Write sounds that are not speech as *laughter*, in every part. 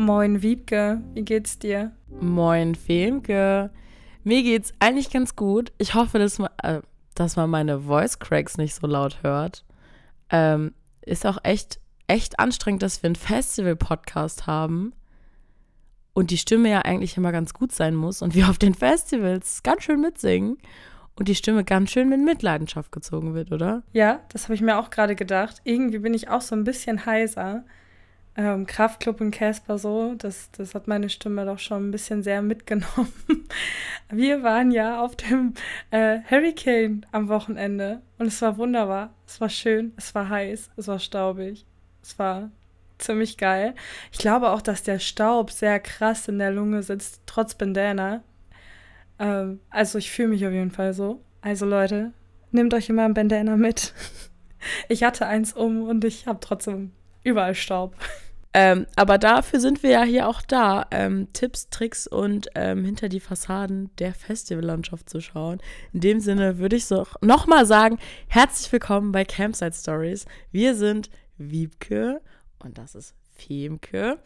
Moin Wiebke, wie geht's dir? Moin Femke. Mir geht's eigentlich ganz gut. Ich hoffe, dass man, äh, dass man meine Voice Cracks nicht so laut hört. Ähm, ist auch echt, echt anstrengend, dass wir einen Festival-Podcast haben und die Stimme ja eigentlich immer ganz gut sein muss und wir auf den Festivals ganz schön mitsingen und die Stimme ganz schön mit Mitleidenschaft gezogen wird, oder? Ja, das habe ich mir auch gerade gedacht. Irgendwie bin ich auch so ein bisschen heiser. Ähm, Kraftclub und Casper so, das, das hat meine Stimme doch schon ein bisschen sehr mitgenommen. *laughs* Wir waren ja auf dem äh, Hurricane am Wochenende und es war wunderbar. Es war schön, es war heiß, es war staubig. Es war ziemlich geil. Ich glaube auch, dass der Staub sehr krass in der Lunge sitzt, trotz Bandana. Ähm, also ich fühle mich auf jeden Fall so. Also Leute, nehmt euch immer ein Bandana mit. *laughs* Ich hatte eins um und ich habe trotzdem überall Staub. *laughs* Ähm, aber dafür sind wir ja hier auch da, ähm, Tipps, Tricks und ähm, hinter die Fassaden der Festivallandschaft zu schauen. In dem Sinne würde ich so nochmal sagen, herzlich willkommen bei Campsite Stories. Wir sind Wiebke und das ist Femke.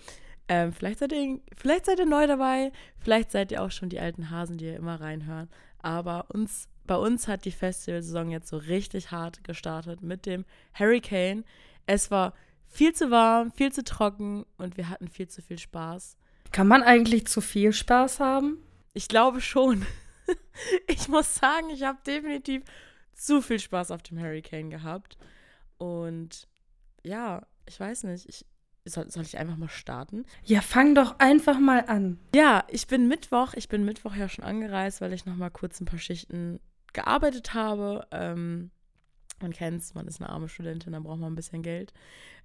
Ähm, vielleicht, seid ihr, vielleicht seid ihr neu dabei, vielleicht seid ihr auch schon die alten Hasen, die ihr immer reinhören. Aber uns, bei uns hat die Festivalsaison jetzt so richtig hart gestartet mit dem Hurricane. Es war viel zu warm, viel zu trocken und wir hatten viel zu viel Spaß. Kann man eigentlich zu viel Spaß haben? Ich glaube schon. *laughs* ich muss sagen, ich habe definitiv zu viel Spaß auf dem Hurricane gehabt. Und ja, ich weiß nicht. Ich, soll, soll ich einfach mal starten? Ja, fang doch einfach mal an. Ja, ich bin Mittwoch. Ich bin Mittwoch ja schon angereist, weil ich noch mal kurz ein paar Schichten gearbeitet habe. Ähm, man kennt es, man ist eine arme Studentin, dann braucht man ein bisschen Geld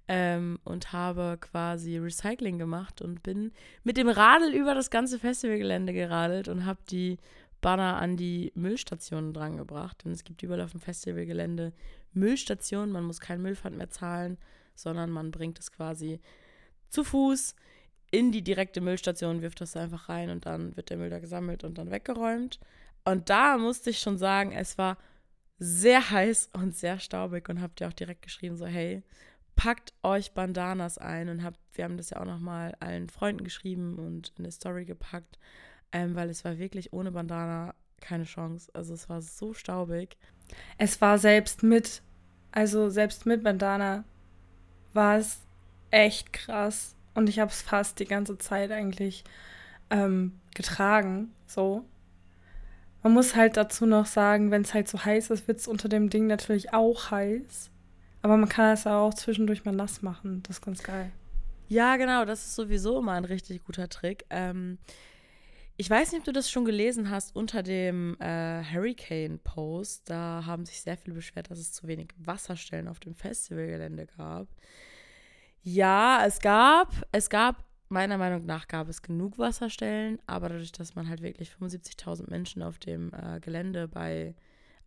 ähm, und habe quasi Recycling gemacht und bin mit dem Radl über das ganze Festivalgelände geradelt und habe die Banner an die Müllstationen drangebracht. Denn es gibt überall auf dem Festivalgelände Müllstationen. Man muss kein Müllpfand mehr zahlen, sondern man bringt es quasi zu Fuß in die direkte Müllstation, wirft das da einfach rein und dann wird der Müll da gesammelt und dann weggeräumt. Und da musste ich schon sagen, es war sehr heiß und sehr staubig und habt ihr auch direkt geschrieben, so hey, packt euch Bandanas ein und hab, wir haben das ja auch nochmal allen Freunden geschrieben und in der Story gepackt, ähm, weil es war wirklich ohne Bandana keine Chance. Also es war so staubig. Es war selbst mit, also selbst mit Bandana war es echt krass und ich habe es fast die ganze Zeit eigentlich ähm, getragen, so. Man muss halt dazu noch sagen, wenn es halt so heiß ist, wird es unter dem Ding natürlich auch heiß. Aber man kann es auch zwischendurch mal nass machen. Das ist ganz geil. Ja, genau, das ist sowieso immer ein richtig guter Trick. Ähm, ich weiß nicht, ob du das schon gelesen hast unter dem äh, Hurricane-Post. Da haben sich sehr viele beschwert, dass es zu wenig Wasserstellen auf dem Festivalgelände gab. Ja, es gab, es gab, meiner Meinung nach gab es genug Wasserstellen, aber dadurch, dass man halt wirklich 75.000 Menschen auf dem äh, Gelände bei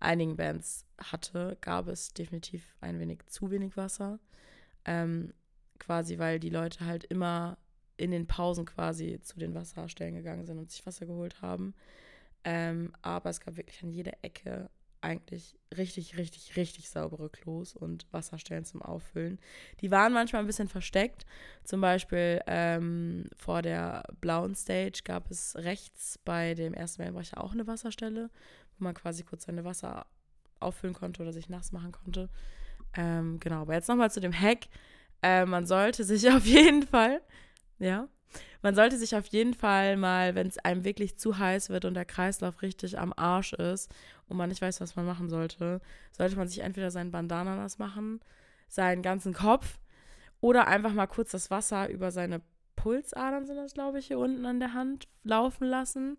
einigen Bands hatte, gab es definitiv ein wenig zu wenig Wasser. Ähm, quasi, weil die Leute halt immer in den Pausen quasi zu den Wasserstellen gegangen sind und sich Wasser geholt haben. Ähm, aber es gab wirklich an jeder Ecke eigentlich richtig, richtig, richtig saubere Klos und Wasserstellen zum Auffüllen. Die waren manchmal ein bisschen versteckt. Zum Beispiel ähm, vor der blauen Stage gab es rechts bei dem ersten Wellenbrecher auch eine Wasserstelle, wo man quasi kurz seine Wasser auffüllen konnte oder sich nass machen konnte. Ähm, genau, aber jetzt nochmal zu dem Hack. Äh, man sollte sich *laughs* auf jeden Fall, ja, man sollte sich auf jeden Fall mal, wenn es einem wirklich zu heiß wird und der Kreislauf richtig am Arsch ist und man nicht weiß, was man machen sollte, sollte man sich entweder seinen Bandana nass machen, seinen ganzen Kopf oder einfach mal kurz das Wasser über seine Pulsadern, sind das glaube ich, hier unten an der Hand, laufen lassen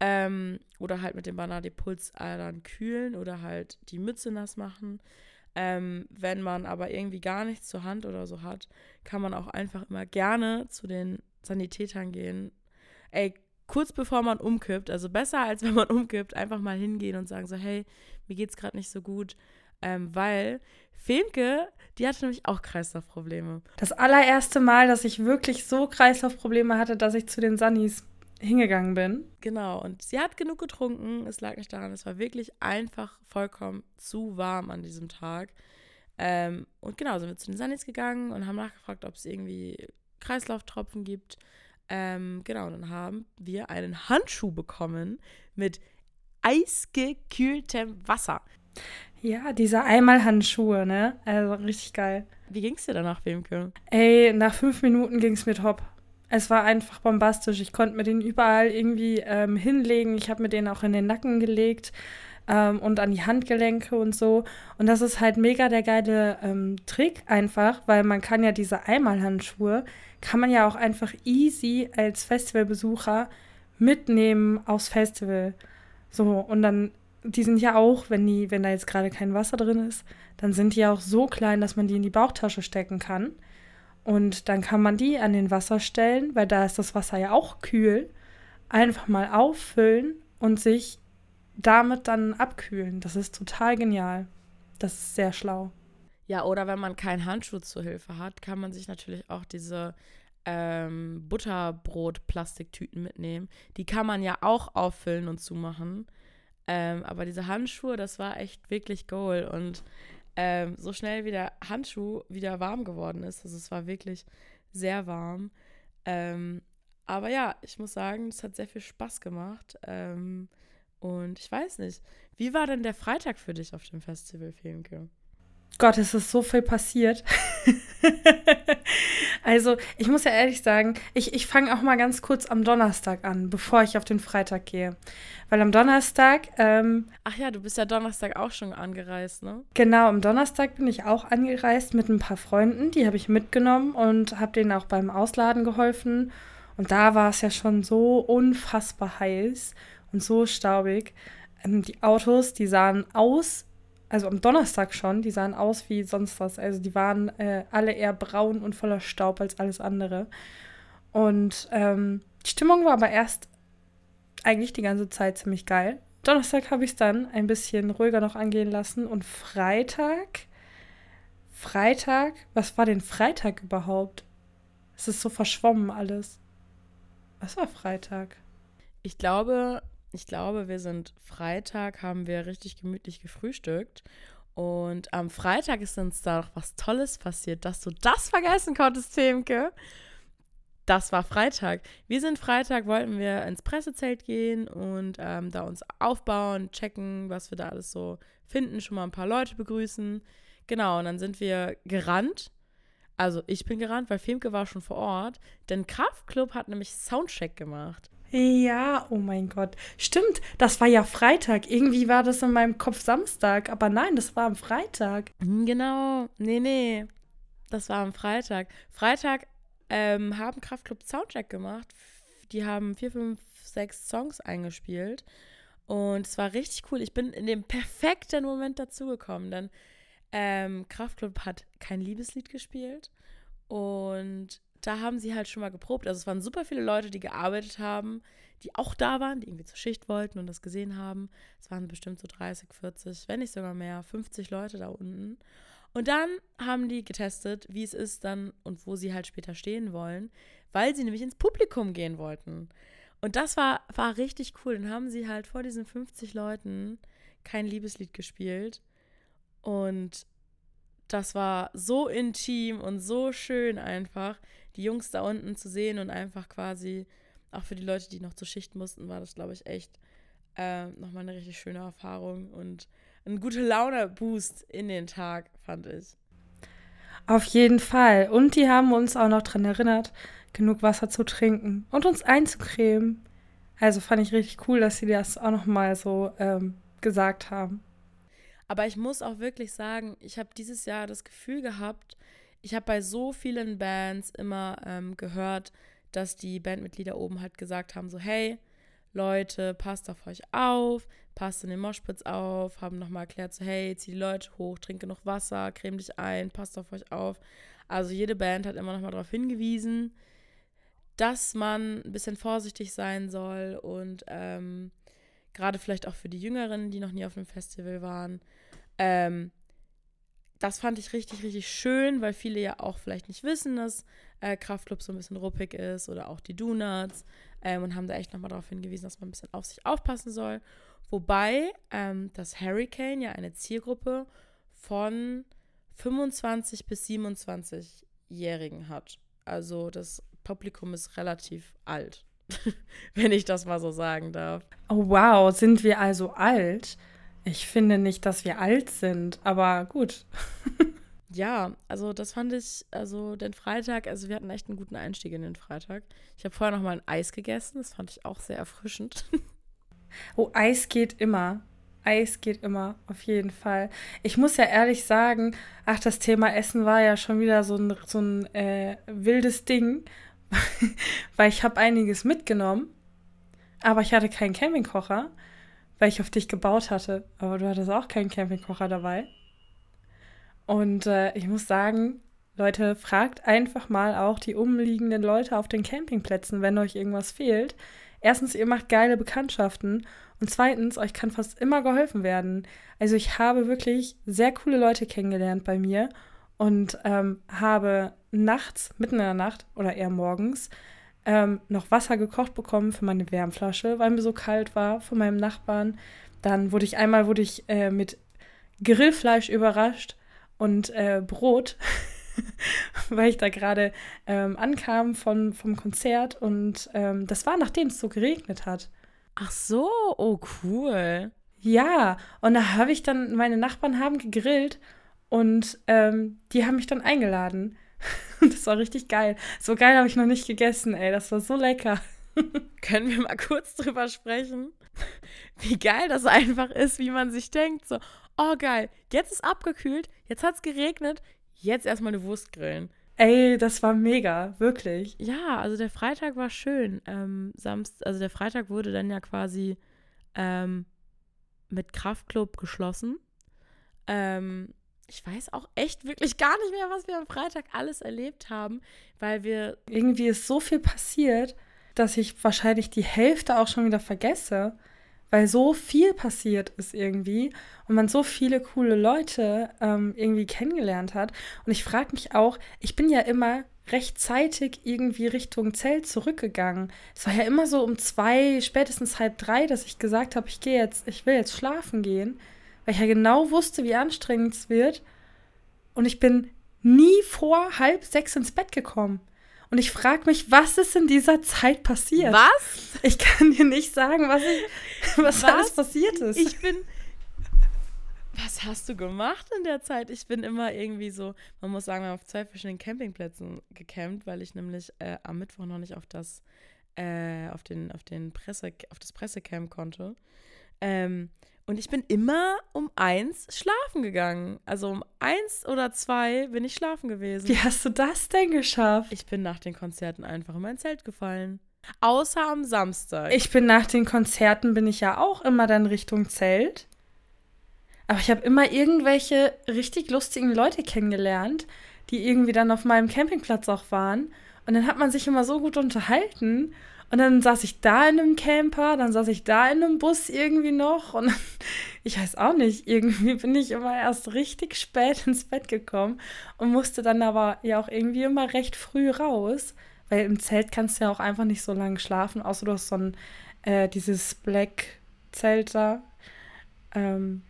ähm, oder halt mit dem die Pulsadern kühlen oder halt die Mütze nass machen. Ähm, wenn man aber irgendwie gar nichts zur Hand oder so hat, kann man auch einfach immer gerne zu den Sanitätern gehen. Ey, kurz bevor man umkippt, also besser als *laughs* wenn man umkippt, einfach mal hingehen und sagen so, hey, mir geht's gerade nicht so gut. Ähm, weil Femke, die hatte nämlich auch Kreislaufprobleme. Das allererste Mal, dass ich wirklich so Kreislaufprobleme hatte, dass ich zu den Sunnis hingegangen bin. Genau, und sie hat genug getrunken. Es lag nicht daran, es war wirklich einfach vollkommen zu warm an diesem Tag. Ähm, und genau, sind wir zu den Sunnis gegangen und haben nachgefragt, ob es irgendwie Kreislauftropfen gibt. Ähm, genau, dann haben wir einen Handschuh bekommen mit eisgekühltem Wasser. Ja, diese Einmalhandschuhe, ne? Also richtig geil. Wie ging's dir danach, Wemke? Ey, nach fünf Minuten ging's mir top. Es war einfach bombastisch. Ich konnte mir den überall irgendwie ähm, hinlegen. Ich habe mir den auch in den Nacken gelegt ähm, und an die Handgelenke und so. Und das ist halt mega der geile ähm, Trick einfach, weil man kann ja diese Einmalhandschuhe, kann man ja auch einfach easy als Festivalbesucher mitnehmen aufs Festival. So, und dann, die sind ja auch, wenn die, wenn da jetzt gerade kein Wasser drin ist, dann sind die auch so klein, dass man die in die Bauchtasche stecken kann. Und dann kann man die an den Wasser stellen, weil da ist das Wasser ja auch kühl. Einfach mal auffüllen und sich damit dann abkühlen. Das ist total genial. Das ist sehr schlau. Ja, oder wenn man keinen Handschuh zur Hilfe hat, kann man sich natürlich auch diese ähm, Butterbrot-Plastiktüten mitnehmen. Die kann man ja auch auffüllen und zumachen. Ähm, aber diese Handschuhe, das war echt wirklich Goal. Und ähm, so schnell wie der Handschuh wieder warm geworden ist. Also es war wirklich sehr warm. Ähm, aber ja, ich muss sagen, es hat sehr viel Spaß gemacht. Ähm, und ich weiß nicht, wie war denn der Freitag für dich auf dem Festival, Filmke? Gott, es ist so viel passiert. *laughs* also, ich muss ja ehrlich sagen, ich, ich fange auch mal ganz kurz am Donnerstag an, bevor ich auf den Freitag gehe. Weil am Donnerstag. Ähm, Ach ja, du bist ja Donnerstag auch schon angereist, ne? Genau, am Donnerstag bin ich auch angereist mit ein paar Freunden. Die habe ich mitgenommen und habe denen auch beim Ausladen geholfen. Und da war es ja schon so unfassbar heiß und so staubig. Ähm, die Autos, die sahen aus also am Donnerstag schon, die sahen aus wie sonst was. Also die waren äh, alle eher braun und voller Staub als alles andere. Und ähm, die Stimmung war aber erst eigentlich die ganze Zeit ziemlich geil. Donnerstag habe ich es dann ein bisschen ruhiger noch angehen lassen und Freitag, Freitag, was war denn Freitag überhaupt? Es ist so verschwommen alles. Was war Freitag? Ich glaube, ich glaube, wir sind Freitag, haben wir richtig gemütlich gefrühstückt. Und am Freitag ist uns da noch was Tolles passiert, dass du das vergessen konntest, Themke. Das war Freitag. Wir sind Freitag, wollten wir ins Pressezelt gehen und ähm, da uns aufbauen, checken, was wir da alles so finden, schon mal ein paar Leute begrüßen. Genau, und dann sind wir gerannt. Also ich bin gerannt, weil Femke war schon vor Ort, denn Kraftclub hat nämlich Soundcheck gemacht. Ja, oh mein Gott. Stimmt, das war ja Freitag. Irgendwie war das in meinem Kopf Samstag, aber nein, das war am Freitag. Hm, genau. Nee, nee. Das war am Freitag. Freitag ähm, haben Kraftclub Soundcheck gemacht. Die haben vier, fünf, sechs Songs eingespielt. Und es war richtig cool. Ich bin in dem perfekten Moment dazugekommen, denn ähm, Kraftclub hat kein Liebeslied gespielt. Und da haben sie halt schon mal geprobt. Also es waren super viele Leute, die gearbeitet haben, die auch da waren, die irgendwie zur Schicht wollten und das gesehen haben. Es waren bestimmt so 30, 40, wenn nicht sogar mehr, 50 Leute da unten. Und dann haben die getestet, wie es ist dann und wo sie halt später stehen wollen, weil sie nämlich ins Publikum gehen wollten. Und das war, war richtig cool. Dann haben sie halt vor diesen 50 Leuten kein Liebeslied gespielt. Und das war so intim und so schön einfach die Jungs da unten zu sehen und einfach quasi, auch für die Leute, die noch zur Schicht mussten, war das, glaube ich, echt äh, nochmal eine richtig schöne Erfahrung und ein gute Laune-Boost in den Tag, fand ich. Auf jeden Fall. Und die haben uns auch noch daran erinnert, genug Wasser zu trinken und uns einzucremen. Also fand ich richtig cool, dass sie das auch nochmal so ähm, gesagt haben. Aber ich muss auch wirklich sagen, ich habe dieses Jahr das Gefühl gehabt, ich habe bei so vielen Bands immer ähm, gehört, dass die Bandmitglieder oben halt gesagt haben, so hey, Leute, passt auf euch auf, passt in den Moshpits auf, haben nochmal erklärt, so hey, zieh die Leute hoch, trinke noch Wasser, creme dich ein, passt auf euch auf. Also jede Band hat immer nochmal darauf hingewiesen, dass man ein bisschen vorsichtig sein soll und ähm, gerade vielleicht auch für die Jüngeren, die noch nie auf einem Festival waren. Ähm, das fand ich richtig, richtig schön, weil viele ja auch vielleicht nicht wissen, dass äh, Kraftclub so ein bisschen ruppig ist oder auch die Donuts ähm, und haben da echt nochmal darauf hingewiesen, dass man ein bisschen auf sich aufpassen soll. Wobei ähm, das Hurricane ja eine Zielgruppe von 25 bis 27-Jährigen hat. Also das Publikum ist relativ alt, *laughs* wenn ich das mal so sagen darf. Oh wow, sind wir also alt? Ich finde nicht, dass wir alt sind, aber gut. *laughs* ja, also das fand ich, also den Freitag, also wir hatten echt einen guten Einstieg in den Freitag. Ich habe vorher noch mal ein Eis gegessen, das fand ich auch sehr erfrischend. *laughs* oh, Eis geht immer. Eis geht immer, auf jeden Fall. Ich muss ja ehrlich sagen, ach, das Thema Essen war ja schon wieder so ein, so ein äh, wildes Ding, *laughs* weil ich habe einiges mitgenommen, aber ich hatte keinen Campingkocher weil ich auf dich gebaut hatte. Aber du hattest auch keinen Campingkocher dabei. Und äh, ich muss sagen, Leute, fragt einfach mal auch die umliegenden Leute auf den Campingplätzen, wenn euch irgendwas fehlt. Erstens, ihr macht geile Bekanntschaften. Und zweitens, euch kann fast immer geholfen werden. Also ich habe wirklich sehr coole Leute kennengelernt bei mir und ähm, habe nachts, mitten in der Nacht oder eher morgens, ähm, noch Wasser gekocht bekommen für meine Wärmflasche, weil mir so kalt war von meinem Nachbarn. Dann wurde ich einmal wurde ich äh, mit Grillfleisch überrascht und äh, Brot, *laughs* weil ich da gerade ähm, ankam von, vom Konzert und ähm, das war nachdem es so geregnet hat. Ach so, oh cool. Ja, und da habe ich dann, meine Nachbarn haben gegrillt und ähm, die haben mich dann eingeladen. *laughs* das war richtig geil. So geil habe ich noch nicht gegessen, ey. Das war so lecker. *laughs* Können wir mal kurz drüber sprechen? Wie geil das einfach ist, wie man sich denkt. So, oh geil, jetzt ist abgekühlt, jetzt hat es geregnet, jetzt erstmal eine Wurst grillen. Ey, das war mega, wirklich. Ja, also der Freitag war schön. Ähm, Samst, also der Freitag wurde dann ja quasi ähm, mit Kraftclub geschlossen. Ähm, ich weiß auch echt wirklich gar nicht mehr, was wir am Freitag alles erlebt haben, weil wir. Irgendwie ist so viel passiert, dass ich wahrscheinlich die Hälfte auch schon wieder vergesse, weil so viel passiert ist irgendwie und man so viele coole Leute ähm, irgendwie kennengelernt hat. Und ich frage mich auch, ich bin ja immer rechtzeitig irgendwie Richtung Zelt zurückgegangen. Es war ja immer so um zwei, spätestens halb drei, dass ich gesagt habe, ich gehe jetzt, ich will jetzt schlafen gehen weil ich ja genau wusste, wie anstrengend es wird. Und ich bin nie vor halb sechs ins Bett gekommen. Und ich frage mich, was ist in dieser Zeit passiert? Was? Ich kann dir nicht sagen, was, ich, was, was? alles passiert ist. Ich bin. Was hast du gemacht in der Zeit? Ich bin immer irgendwie so, man muss sagen, wir haben auf zwei verschiedenen Campingplätzen gecampt, weil ich nämlich äh, am Mittwoch noch nicht auf das, äh, auf den, auf den Presse, auf das Pressecamp konnte. Ähm, und ich bin immer um eins schlafen gegangen. Also um eins oder zwei bin ich schlafen gewesen. Wie hast du das denn geschafft? Ich bin nach den Konzerten einfach in mein Zelt gefallen. Außer am Samstag. Ich bin nach den Konzerten, bin ich ja auch immer dann Richtung Zelt. Aber ich habe immer irgendwelche richtig lustigen Leute kennengelernt, die irgendwie dann auf meinem Campingplatz auch waren. Und dann hat man sich immer so gut unterhalten. Und dann saß ich da in einem Camper, dann saß ich da in einem Bus irgendwie noch. Und *laughs* ich weiß auch nicht, irgendwie bin ich immer erst richtig spät *laughs* ins Bett gekommen und musste dann aber ja auch irgendwie immer recht früh raus. Weil im Zelt kannst du ja auch einfach nicht so lange schlafen, außer du hast so ein, äh, dieses Black-Zelt da. Ähm,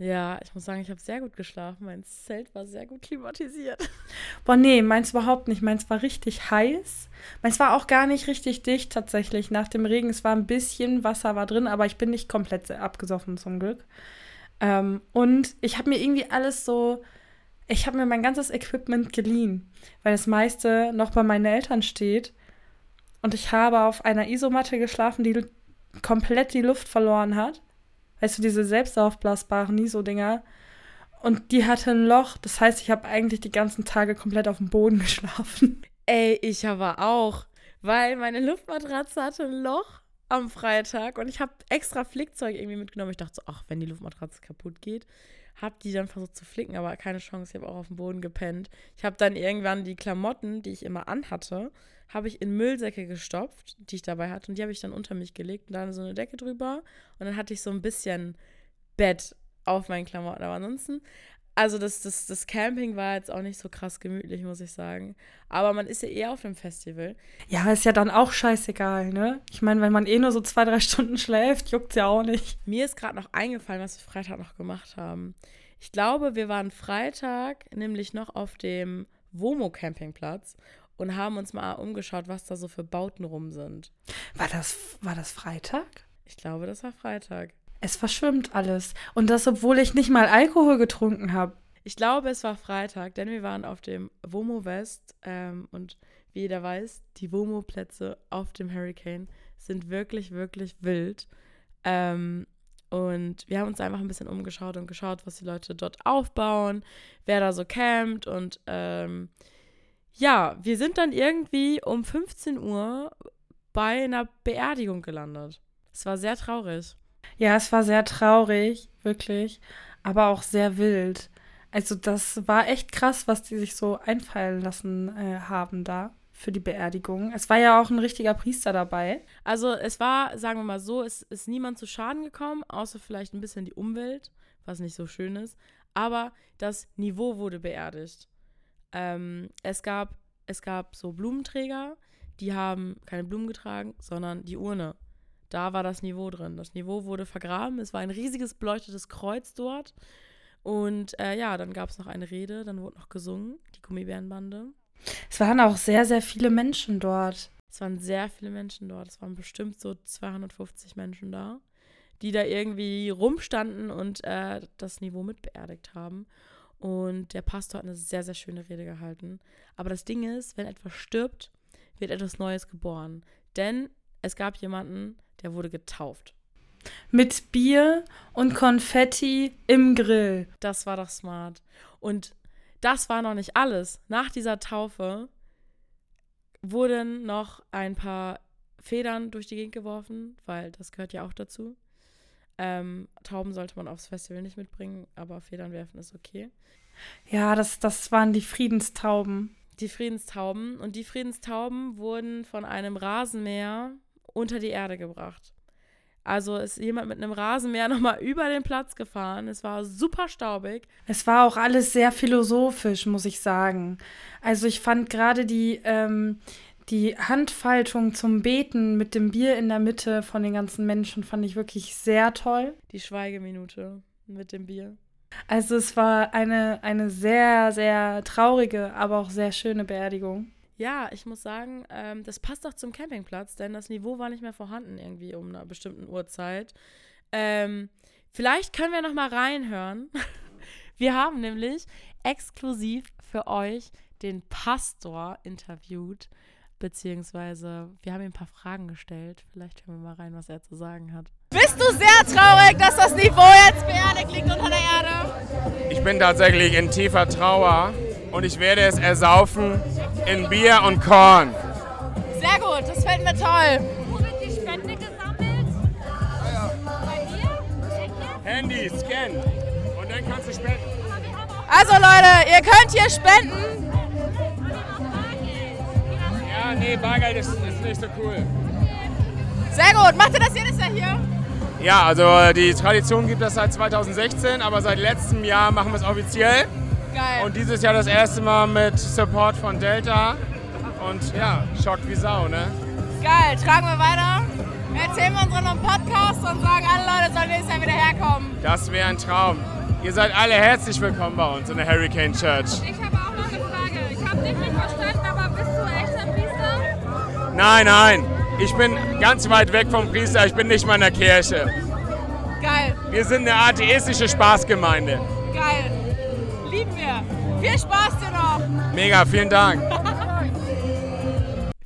ja, ich muss sagen, ich habe sehr gut geschlafen. Mein Zelt war sehr gut klimatisiert. *laughs* Boah, nee, meins überhaupt nicht. Meins war richtig heiß. Meins war auch gar nicht richtig dicht tatsächlich. Nach dem Regen, es war ein bisschen Wasser war drin, aber ich bin nicht komplett abgesoffen zum Glück. Ähm, und ich habe mir irgendwie alles so, ich habe mir mein ganzes Equipment geliehen, weil das meiste noch bei meinen Eltern steht. Und ich habe auf einer Isomatte geschlafen, die komplett die Luft verloren hat. Weißt du, diese selbst aufblasbaren ISO-Dinger. Und die hatte ein Loch. Das heißt, ich habe eigentlich die ganzen Tage komplett auf dem Boden *laughs* geschlafen. Ey, ich aber auch. Weil meine Luftmatratze hatte ein Loch am Freitag und ich habe extra Flickzeug irgendwie mitgenommen. Ich dachte so, ach, wenn die Luftmatratze kaputt geht, habe die dann versucht zu flicken, aber keine Chance. Ich habe auch auf dem Boden gepennt. Ich habe dann irgendwann die Klamotten, die ich immer anhatte, habe ich in Müllsäcke gestopft, die ich dabei hatte. Und die habe ich dann unter mich gelegt und dann so eine Decke drüber. Und dann hatte ich so ein bisschen Bett auf meinen Klamotten. Aber ansonsten, also das, das, das Camping war jetzt auch nicht so krass gemütlich, muss ich sagen. Aber man ist ja eher auf dem Festival. Ja, ist ja dann auch scheißegal, ne? Ich meine, wenn man eh nur so zwei, drei *laughs* Stunden schläft, juckt's ja auch nicht. Mir ist gerade noch eingefallen, was wir Freitag noch gemacht haben. Ich glaube, wir waren Freitag nämlich noch auf dem Womo Campingplatz und haben uns mal umgeschaut, was da so für Bauten rum sind. War das, war das Freitag? Ich glaube, das war Freitag. Es verschwimmt alles. Und das, obwohl ich nicht mal Alkohol getrunken habe. Ich glaube, es war Freitag, denn wir waren auf dem Womo West ähm, und wie jeder weiß, die Womo-Plätze auf dem Hurricane sind wirklich, wirklich wild. Ähm, und wir haben uns einfach ein bisschen umgeschaut und geschaut, was die Leute dort aufbauen, wer da so campt. Und ähm, ja, wir sind dann irgendwie um 15 Uhr bei einer Beerdigung gelandet. Es war sehr traurig. Ja, es war sehr traurig, wirklich, aber auch sehr wild. Also das war echt krass, was die sich so einfallen lassen äh, haben da für die Beerdigung. Es war ja auch ein richtiger Priester dabei. Also es war, sagen wir mal so, es ist niemand zu Schaden gekommen, außer vielleicht ein bisschen die Umwelt, was nicht so schön ist. Aber das Niveau wurde beerdigt. Ähm, es, gab, es gab so Blumenträger, die haben keine Blumen getragen, sondern die Urne. Da war das Niveau drin. Das Niveau wurde vergraben. Es war ein riesiges beleuchtetes Kreuz dort. Und äh, ja, dann gab es noch eine Rede, dann wurde noch gesungen, die Gummibärenbande. Es waren auch sehr, sehr viele Menschen dort. Es waren sehr viele Menschen dort. Es waren bestimmt so 250 Menschen da, die da irgendwie rumstanden und äh, das Niveau mitbeerdigt haben. Und der Pastor hat eine sehr, sehr schöne Rede gehalten. Aber das Ding ist, wenn etwas stirbt, wird etwas Neues geboren. Denn es gab jemanden, der wurde getauft. Mit Bier und Konfetti im Grill. Das war doch smart. Und das war noch nicht alles. Nach dieser Taufe wurden noch ein paar Federn durch die Gegend geworfen, weil das gehört ja auch dazu. Ähm, Tauben sollte man aufs Festival nicht mitbringen, aber Federn werfen ist okay. Ja, das, das waren die Friedenstauben. Die Friedenstauben. Und die Friedenstauben wurden von einem Rasenmäher unter die Erde gebracht. Also ist jemand mit einem Rasenmäher *laughs* nochmal über den Platz gefahren. Es war super staubig. Es war auch alles sehr philosophisch, muss ich sagen. Also ich fand gerade die, ähm, die Handfaltung zum Beten mit dem Bier in der Mitte von den ganzen Menschen fand ich wirklich sehr toll. Die Schweigeminute mit dem Bier. Also es war eine, eine sehr, sehr traurige, aber auch sehr schöne Beerdigung. Ja, ich muss sagen, ähm, das passt auch zum Campingplatz, denn das Niveau war nicht mehr vorhanden irgendwie um einer bestimmten Uhrzeit. Ähm, vielleicht können wir noch mal reinhören. *laughs* Wir haben nämlich exklusiv für euch den Pastor interviewt, beziehungsweise wir haben ihm ein paar Fragen gestellt. Vielleicht hören wir mal rein, was er zu sagen hat. Bist du sehr traurig, dass das Niveau jetzt beerdigt liegt unter der Erde? Ich bin tatsächlich in tiefer Trauer und ich werde es ersaufen in Bier und Korn. Sehr gut, das fällt mir toll. Wo wird die Spende gesammelt? Bei dir? Handy, scan. Und dann kannst du spenden. Also Leute, ihr könnt hier spenden. Ja, nee, Bargeld ist, ist nicht so cool. Sehr gut. Macht ihr das jedes Jahr hier? Ja, also die Tradition gibt es seit 2016, aber seit letztem Jahr machen wir es offiziell. Geil. Und dieses Jahr das erste Mal mit Support von Delta. Und ja, schockt wie Sau, ne? Geil. Tragen wir weiter. Erzählen wir unseren Podcast und sagen, alle Leute sollen nächstes Jahr wieder herkommen. Das wäre ein Traum. Ihr seid alle herzlich willkommen bei uns in der Hurricane Church. Ich habe auch noch eine Frage. Ich habe dich nicht verstanden, Nein, nein, ich bin ganz weit weg vom Priester, ich bin nicht mal in der Kirche. Geil. Wir sind eine atheistische Spaßgemeinde. Geil. Lieben wir. Viel Spaß dir noch. Mega, vielen Dank. *laughs*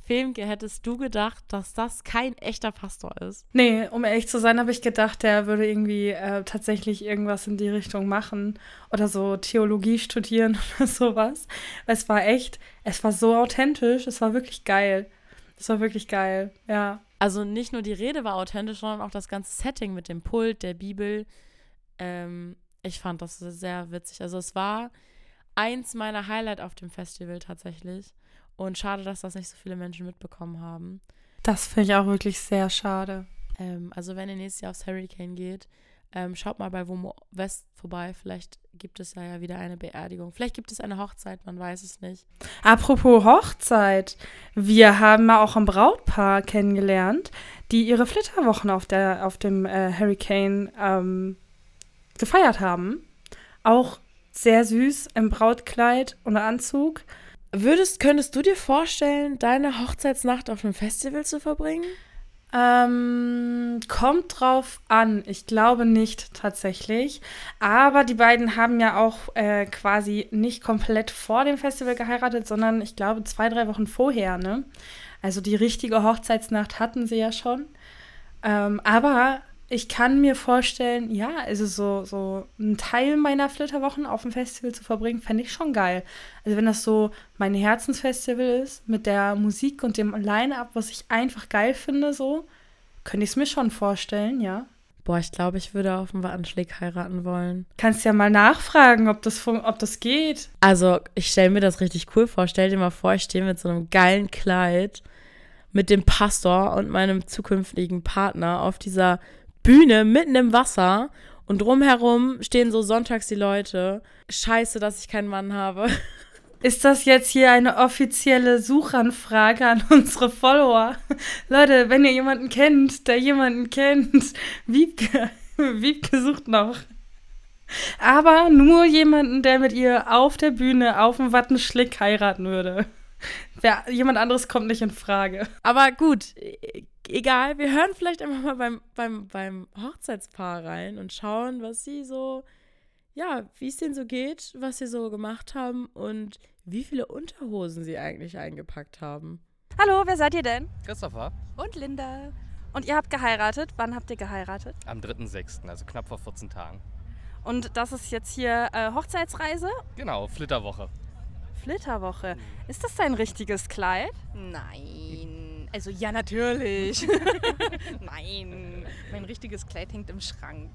Femke, hättest du gedacht, dass das kein echter Pastor ist? Nee, um ehrlich zu sein, habe ich gedacht, der würde irgendwie äh, tatsächlich irgendwas in die Richtung machen oder so Theologie studieren *laughs* oder sowas. Es war echt, es war so authentisch, es war wirklich geil. Es war wirklich geil, ja. Also nicht nur die Rede war authentisch, sondern auch das ganze Setting mit dem Pult, der Bibel. Ähm, ich fand das sehr witzig. Also es war eins meiner Highlight auf dem Festival tatsächlich. Und schade, dass das nicht so viele Menschen mitbekommen haben. Das finde ich auch wirklich sehr schade. Ähm, also wenn ihr nächstes Jahr aufs Hurricane geht, ähm, schaut mal bei Womo West vorbei. Vielleicht gibt es da ja wieder eine Beerdigung. Vielleicht gibt es eine Hochzeit, man weiß es nicht. Apropos Hochzeit. Wir haben mal auch ein Brautpaar kennengelernt, die ihre Flitterwochen auf, der, auf dem äh, Hurricane ähm, gefeiert haben. Auch sehr süß im Brautkleid und Anzug. Würdest, könntest du dir vorstellen, deine Hochzeitsnacht auf einem Festival zu verbringen? Ähm, kommt drauf an. Ich glaube nicht tatsächlich. Aber die beiden haben ja auch äh, quasi nicht komplett vor dem Festival geheiratet, sondern ich glaube zwei, drei Wochen vorher, ne? Also die richtige Hochzeitsnacht hatten sie ja schon. Ähm, aber ich kann mir vorstellen, ja, also so, so einen Teil meiner Flitterwochen auf dem Festival zu verbringen, fände ich schon geil. Also wenn das so mein Herzensfestival ist, mit der Musik und dem Line-Up, was ich einfach geil finde, so, könnte ich es mir schon vorstellen, ja. Boah, ich glaube, ich würde auf dem Anschlag heiraten wollen. Kannst ja mal nachfragen, ob das, ob das geht. Also, ich stelle mir das richtig cool vor. Stell dir mal vor, ich stehe mit so einem geilen Kleid mit dem Pastor und meinem zukünftigen Partner auf dieser Bühne mitten im Wasser und drumherum stehen so sonntags die Leute. Scheiße, dass ich keinen Mann habe. *laughs* Ist das jetzt hier eine offizielle Suchanfrage an unsere Follower? *laughs* Leute, wenn ihr jemanden kennt, der jemanden kennt, *laughs* Wiebke, Wiebke sucht noch. Aber nur jemanden, der mit ihr auf der Bühne auf dem Wattenschlick heiraten würde. Wer, jemand anderes kommt nicht in Frage. Aber gut, egal, wir hören vielleicht einfach mal beim, beim, beim Hochzeitspaar rein und schauen, was sie so, ja, wie es denen so geht, was sie so gemacht haben und wie viele Unterhosen sie eigentlich eingepackt haben. Hallo, wer seid ihr denn? Christopher. Und Linda. Und ihr habt geheiratet. Wann habt ihr geheiratet? Am 3.6., also knapp vor 14 Tagen. Und das ist jetzt hier äh, Hochzeitsreise? Genau, Flitterwoche. Flitterwoche. Ist das dein richtiges Kleid? Nein. Also ja, natürlich. *laughs* Nein. Mein richtiges Kleid hängt im Schrank.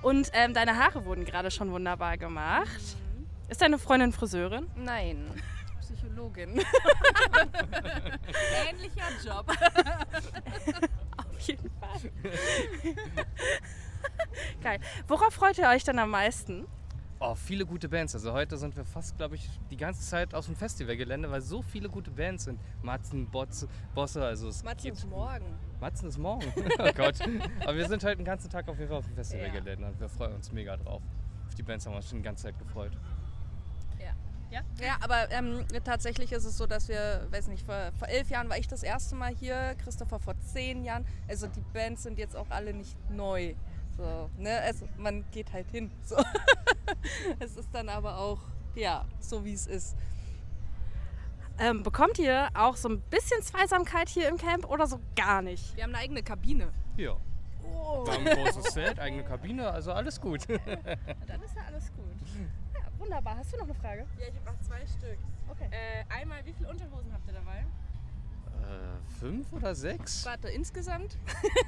Und ähm, deine Haare wurden gerade schon wunderbar gemacht. Ist deine Freundin Friseurin? Nein. Psychologin. *laughs* Ähnlicher Job. *laughs* Auf jeden Fall. Geil. Worauf freut ihr euch denn am meisten? Oh, viele gute Bands. Also heute sind wir fast, glaube ich, die ganze Zeit aus dem Festivalgelände, weil so viele gute Bands sind. Matzen, Botze, Bosse, also es Matzen geht ist morgen. Matzen ist morgen. *laughs* oh Gott. Aber wir sind heute den ganzen Tag auf jeden Fall auf dem Festivalgelände und wir freuen uns mega drauf. Auf die Bands haben wir uns schon die ganze Zeit gefreut. Ja, aber ähm, tatsächlich ist es so, dass wir, weiß nicht, vor, vor elf Jahren war ich das erste Mal hier, Christopher vor zehn Jahren. Also die Bands sind jetzt auch alle nicht neu. So, ne? also man geht halt hin. So. *laughs* es ist dann aber auch, ja, so wie es ist. Ähm, bekommt ihr auch so ein bisschen Zweisamkeit hier im Camp oder so gar nicht? Wir haben eine eigene Kabine. Ja. Oh. Wir haben ein großes Zelt, eigene Kabine, also alles gut. Dann ist ja alles gut. Ja, wunderbar. Hast du noch eine Frage? Ja, ich habe noch zwei Stück. Okay. Äh, einmal, wie viele Unterhosen habt ihr dabei? Äh, fünf oder sechs? Warte, insgesamt?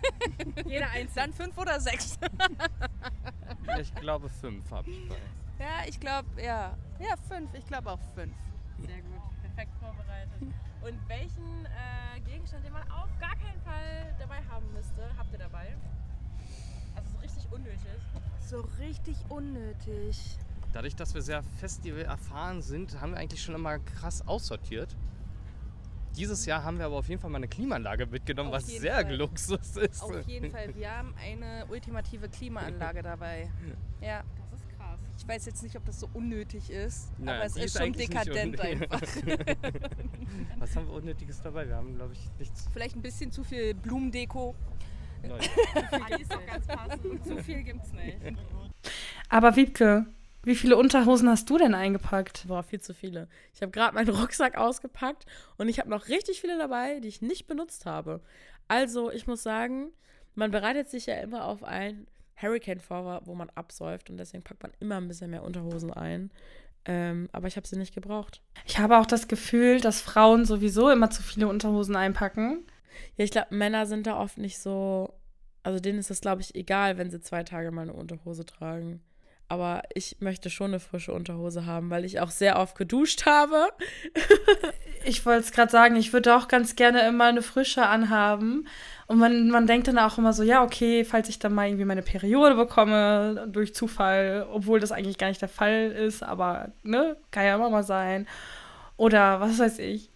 *laughs* Jeder einzeln. Dann fünf oder sechs. *laughs* Ich glaube fünf habe ich bei. ja, ich glaube, ja. Ja, fünf. Ich glaube auch fünf. Sehr gut, perfekt vorbereitet. Und welchen äh, Gegenstand, den man auf gar keinen Fall dabei haben müsste, habt ihr dabei? Also so richtig unnötig. So richtig unnötig. Dadurch, dass wir sehr Festival erfahren sind, haben wir eigentlich schon immer krass aussortiert. Dieses Jahr haben wir aber auf jeden Fall mal eine Klimaanlage mitgenommen, Auf was sehr Fall. Luxus ist. Auf jeden Fall. Wir haben eine ultimative Klimaanlage dabei. *laughs* Ja. Das ist krass. Ich weiß jetzt nicht, ob das so unnötig ist, Nein, aber es die ist, schon dekadent einfach. *laughs* Was haben wir Unnötiges dabei? Wir haben, glaube ich, nichts. Vielleicht ein bisschen zu viel Blumendeko. Ist *laughs* passend. Zu viel gibt's nicht. Aber Wiebke, wie viele Unterhosen hast du denn eingepackt? Boah, viel zu viele. Ich habe gerade meinen *laughs* Rucksack ausgepackt und ich habe noch richtig viele dabei, die ich nicht benutzt habe. Also, ich muss sagen, man bereitet sich ja immer auf ein Hurricane vor, wo man absäuft und deswegen packt man immer ein bisschen mehr Unterhosen ein. Ähm, aber ich habe sie nicht gebraucht. Ich habe auch das Gefühl, dass Frauen sowieso immer zu viele Unterhosen einpacken. Ja, ich glaube, Männer sind da oft nicht so. Also denen ist das, glaube ich, egal, wenn sie zwei Tage mal eine Unterhose tragen. Aber ich möchte schon eine frische Unterhose haben, weil ich auch sehr oft geduscht habe. *laughs* Ich wollte es gerade sagen, ich würde auch ganz gerne immer eine frische anhaben. Und man, man denkt dann auch immer so, ja, okay, falls ich dann mal irgendwie meine Periode bekomme durch Zufall, obwohl das eigentlich gar nicht der Fall ist, aber ne, kann ja immer mal sein. Oder was weiß ich,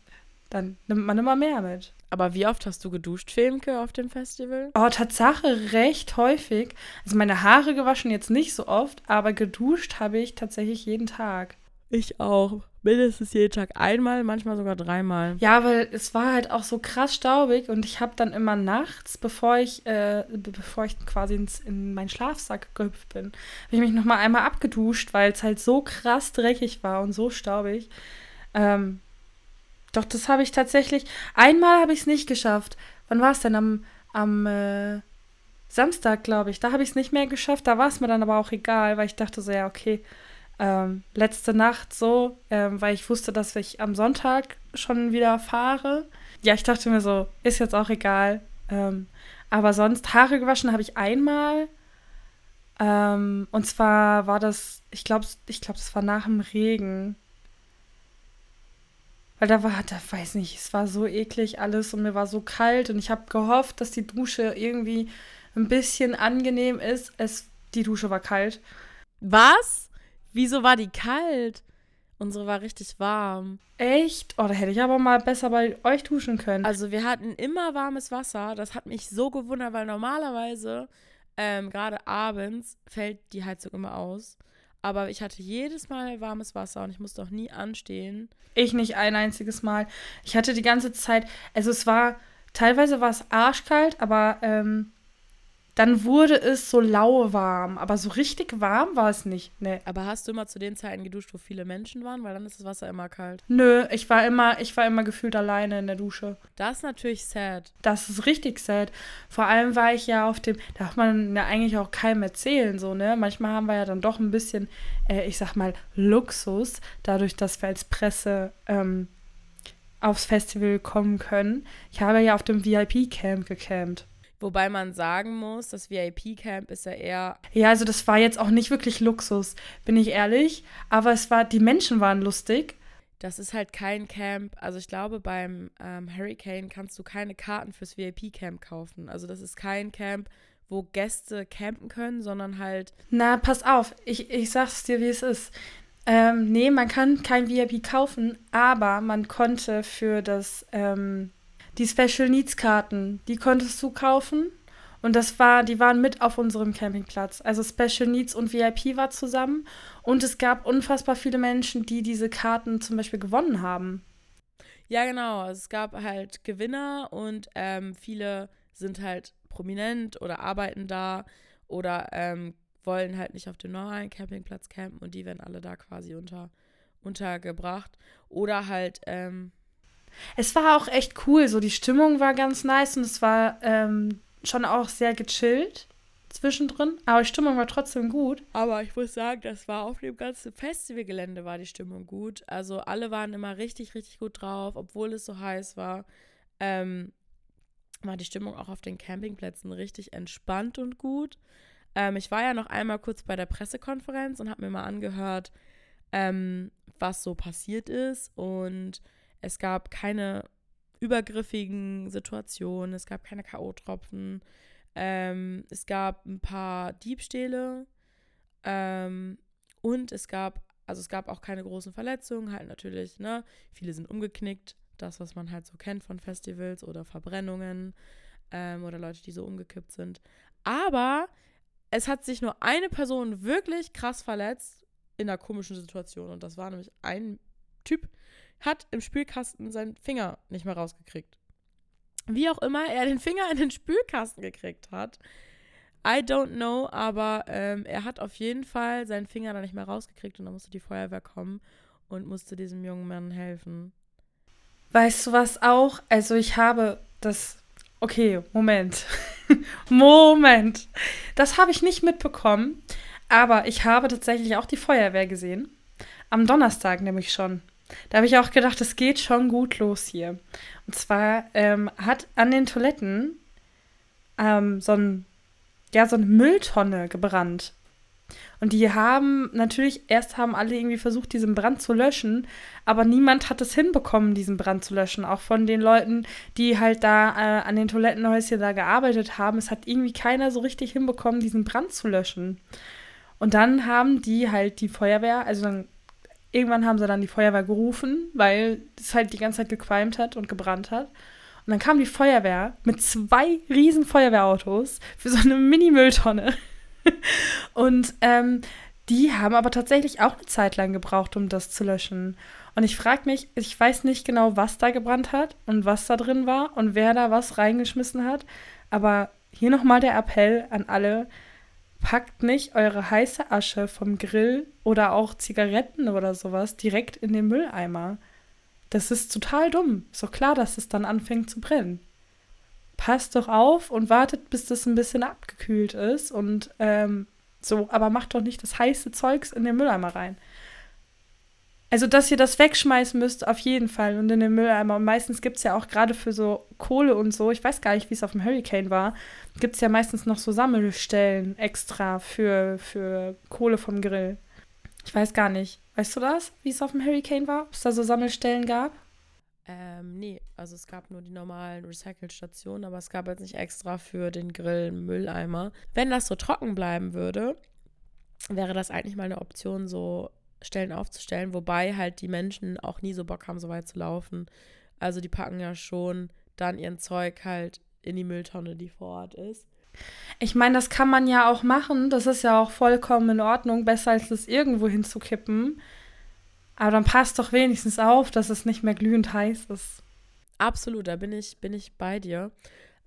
dann nimmt man immer mehr mit. Aber wie oft hast du geduscht, Femke, auf dem Festival? Oh, Tatsache recht häufig. Also meine Haare gewaschen jetzt nicht so oft, aber geduscht habe ich tatsächlich jeden Tag. Ich auch. Mindestens jeden Tag einmal, manchmal sogar dreimal. Ja, weil es war halt auch so krass staubig und ich habe dann immer nachts, bevor ich, äh, bevor ich quasi ins, in meinen Schlafsack gehüpft bin, habe ich mich nochmal einmal abgeduscht, weil es halt so krass dreckig war und so staubig. Ähm, doch, das habe ich tatsächlich. Einmal habe ich es nicht geschafft. Wann war es denn? Am, am äh, Samstag, glaube ich. Da habe ich es nicht mehr geschafft. Da war es mir dann aber auch egal, weil ich dachte so, ja, okay. Ähm, letzte Nacht so, ähm, weil ich wusste, dass ich am Sonntag schon wieder fahre. Ja, ich dachte mir so, ist jetzt auch egal. Ähm, aber sonst, Haare gewaschen habe ich einmal. Ähm, und zwar war das, ich glaube, ich glaube, das war nach dem Regen. Weil da war, da weiß nicht, es war so eklig alles und mir war so kalt und ich habe gehofft, dass die Dusche irgendwie ein bisschen angenehm ist. Es, die Dusche war kalt. Was? Wieso war die kalt? Unsere war richtig warm. Echt? Oh, da hätte ich aber mal besser bei euch duschen können. Also wir hatten immer warmes Wasser. Das hat mich so gewundert, weil normalerweise, ähm, gerade abends, fällt die Heizung immer aus. Aber ich hatte jedes Mal warmes Wasser und ich musste auch nie anstehen. Ich nicht ein einziges Mal. Ich hatte die ganze Zeit, also es war, teilweise war es arschkalt, aber ähm, dann wurde es so lauwarm. Aber so richtig warm war es nicht. Nee. Aber hast du immer zu den Zeiten geduscht, wo viele Menschen waren? Weil dann ist das Wasser immer kalt. Nö, ich war immer, ich war immer gefühlt alleine in der Dusche. Das ist natürlich sad. Das ist richtig sad. Vor allem war ich ja auf dem, darf man ja eigentlich auch keinem erzählen, so, ne? Manchmal haben wir ja dann doch ein bisschen, äh, ich sag mal, Luxus, dadurch, dass wir als Presse ähm, aufs Festival kommen können. Ich habe ja auf dem VIP-Camp gecampt. Wobei man sagen muss, das VIP-Camp ist ja eher. Ja, also das war jetzt auch nicht wirklich Luxus, bin ich ehrlich. Aber es war, die Menschen waren lustig. Das ist halt kein Camp. Also ich glaube, beim ähm, Hurricane kannst du keine Karten fürs VIP-Camp kaufen. Also das ist kein Camp, wo Gäste campen können, sondern halt. Na, pass auf, ich, ich sag's dir, wie es ist. Ähm, nee, man kann kein VIP kaufen, aber man konnte für das ähm, die Special Needs Karten, die konntest du kaufen. Und das war, die waren mit auf unserem Campingplatz. Also Special Needs und VIP war zusammen. Und es gab unfassbar viele Menschen, die diese Karten zum Beispiel gewonnen haben. Ja, genau. Also es gab halt Gewinner und ähm, viele sind halt prominent oder arbeiten da oder ähm, wollen halt nicht auf dem normalen Campingplatz campen und die werden alle da quasi unter, untergebracht. Oder halt ähm, es war auch echt cool, so die Stimmung war ganz nice und es war ähm, schon auch sehr gechillt zwischendrin, aber die Stimmung war trotzdem gut. Aber ich muss sagen, das war auf dem ganzen Festivalgelände war die Stimmung gut. Also alle waren immer richtig, richtig gut drauf, obwohl es so heiß war. Ähm, war die Stimmung auch auf den Campingplätzen richtig entspannt und gut. Ähm, ich war ja noch einmal kurz bei der Pressekonferenz und habe mir mal angehört, ähm, was so passiert ist und es gab keine übergriffigen Situationen, es gab keine K.O.-Tropfen, ähm, es gab ein paar Diebstähle ähm, und es gab, also es gab auch keine großen Verletzungen, halt natürlich, ne? Viele sind umgeknickt, das, was man halt so kennt von Festivals oder Verbrennungen ähm, oder Leute, die so umgekippt sind. Aber es hat sich nur eine Person wirklich krass verletzt in einer komischen Situation und das war nämlich ein Typ, hat im Spülkasten seinen Finger nicht mehr rausgekriegt. Wie auch immer er den Finger in den Spülkasten gekriegt hat. I don't know, aber ähm, er hat auf jeden Fall seinen Finger da nicht mehr rausgekriegt und dann musste die Feuerwehr kommen und musste diesem jungen Mann helfen. Weißt du was auch? Also ich habe das. Okay, Moment. *laughs* Moment. Das habe ich nicht mitbekommen, aber ich habe tatsächlich auch die Feuerwehr gesehen. Am Donnerstag nämlich schon. Da habe ich auch gedacht, es geht schon gut los hier. Und zwar ähm, hat an den Toiletten ähm, so, ein, ja, so eine Mülltonne gebrannt. Und die haben natürlich, erst haben alle irgendwie versucht, diesen Brand zu löschen, aber niemand hat es hinbekommen, diesen Brand zu löschen. Auch von den Leuten, die halt da äh, an den Toilettenhäuschen da gearbeitet haben. Es hat irgendwie keiner so richtig hinbekommen, diesen Brand zu löschen. Und dann haben die halt die Feuerwehr, also dann irgendwann haben sie dann die Feuerwehr gerufen, weil es halt die ganze Zeit gequalmt hat und gebrannt hat. Und dann kam die Feuerwehr mit zwei riesen Feuerwehrautos für so eine Mini-Mülltonne. *laughs* und ähm, die haben aber tatsächlich auch eine Zeit lang gebraucht, um das zu löschen. Und ich frage mich, ich weiß nicht genau, was da gebrannt hat und was da drin war und wer da was reingeschmissen hat. Aber hier nochmal der Appell an alle, packt nicht eure heiße Asche vom Grill oder auch Zigaretten oder sowas direkt in den Mülleimer. Das ist total dumm. Ist doch klar, dass es dann anfängt zu brennen. Passt doch auf und wartet, bis das ein bisschen abgekühlt ist und ähm, so, aber macht doch nicht das heiße Zeugs in den Mülleimer rein. Also, dass ihr das wegschmeißen müsst, auf jeden Fall und in den Mülleimer. Und meistens gibt es ja auch gerade für so Kohle und so, ich weiß gar nicht, wie es auf dem Hurricane war, gibt es ja meistens noch so Sammelstellen extra für, für Kohle vom Grill. Ich weiß gar nicht. Weißt du das, wie es auf dem Hurricane war? Ob es da so Sammelstellen gab? Ähm, nee, also es gab nur die normalen Recycle-Stationen, aber es gab jetzt nicht extra für den Grill Mülleimer. Wenn das so trocken bleiben würde, wäre das eigentlich mal eine Option, so Stellen aufzustellen, wobei halt die Menschen auch nie so Bock haben, so weit zu laufen. Also die packen ja schon dann ihren Zeug halt in die Mülltonne, die vor Ort ist. Ich meine, das kann man ja auch machen. Das ist ja auch vollkommen in Ordnung, besser als es irgendwo hinzukippen. Aber dann passt doch wenigstens auf, dass es nicht mehr glühend heiß ist. Absolut, da bin ich, bin ich bei dir.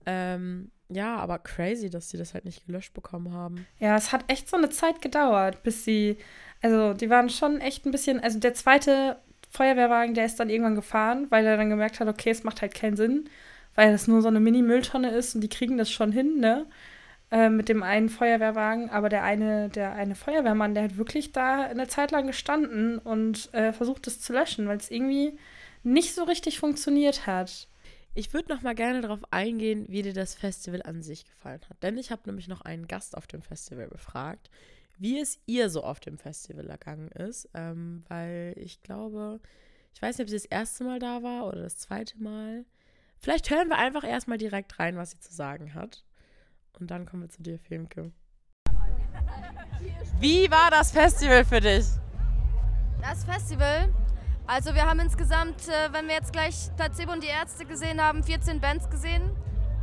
Ähm, ja, aber crazy, dass sie das halt nicht gelöscht bekommen haben. Ja, es hat echt so eine Zeit gedauert, bis sie also die waren schon echt ein bisschen, also der zweite Feuerwehrwagen, der ist dann irgendwann gefahren, weil er dann gemerkt hat, okay, es macht halt keinen Sinn, weil das nur so eine Mini-Mülltonne ist und die kriegen das schon hin, ne? Äh, mit dem einen Feuerwehrwagen, aber der eine, der eine Feuerwehrmann, der hat wirklich da eine Zeit lang gestanden und äh, versucht es zu löschen, weil es irgendwie nicht so richtig funktioniert hat. Ich würde noch mal gerne darauf eingehen, wie dir das Festival an sich gefallen hat. Denn ich habe nämlich noch einen Gast auf dem Festival befragt, wie es ihr so auf dem Festival ergangen ist, ähm, weil ich glaube, ich weiß nicht, ob sie das erste Mal da war oder das zweite Mal. Vielleicht hören wir einfach erstmal direkt rein, was sie zu sagen hat. Und dann kommen wir zu dir, Filmke. Wie war das Festival für dich? Das Festival? Also wir haben insgesamt, äh, wenn wir jetzt gleich Placebo und die Ärzte gesehen haben, 14 Bands gesehen.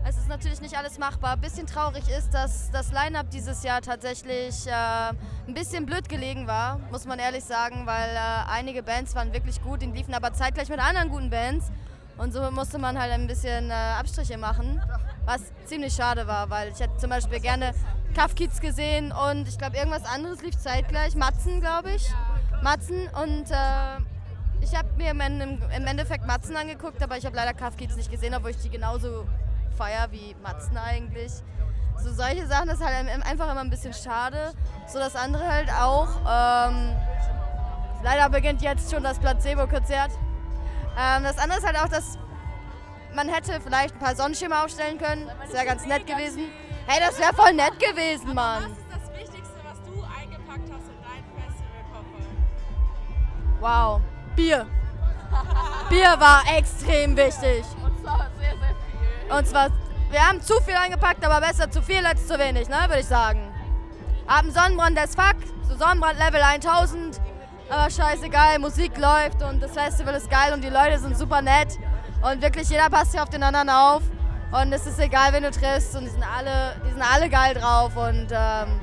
Es ist natürlich nicht alles machbar. Ein bisschen traurig ist, dass das Line-Up dieses Jahr tatsächlich äh, ein bisschen blöd gelegen war, muss man ehrlich sagen, weil äh, einige Bands waren wirklich gut, die liefen aber zeitgleich mit anderen guten Bands. Und so musste man halt ein bisschen äh, Abstriche machen, was ziemlich schade war, weil ich hätte zum Beispiel gerne Kafkids gesehen und ich glaube irgendwas anderes lief zeitgleich, Matzen glaube ich. Matzen und äh, ich habe mir im, Endeffekt Matzen angeguckt, aber ich habe leider Kafkids nicht gesehen, obwohl ich die genauso feier wie Matzen eigentlich. So solche Sachen ist halt einfach immer ein bisschen schade. So das andere halt auch. Ähm, leider beginnt jetzt schon das Placebo-Konzert. Ähm, das andere ist halt auch, dass man hätte vielleicht ein paar Sonnenschirme aufstellen können. Das wäre ganz nett gewesen. Hey, das wäre voll nett gewesen, Mann. Was ist das Wichtigste, was du eingepackt hast in deinen Festivalkoffer? Wow, Bier. Bier war extrem wichtig. Und zwar sehr, sehr und zwar, wir haben zu viel eingepackt, aber besser zu viel als zu wenig, ne, würde ich sagen. Haben Sonnenbrand as fuck, so Sonnenbrand Level 1000, aber scheißegal, Musik läuft und das Festival ist geil und die Leute sind super nett und wirklich jeder passt hier auf den anderen auf und es ist egal, wen du triffst und die sind alle, die sind alle geil drauf und ähm,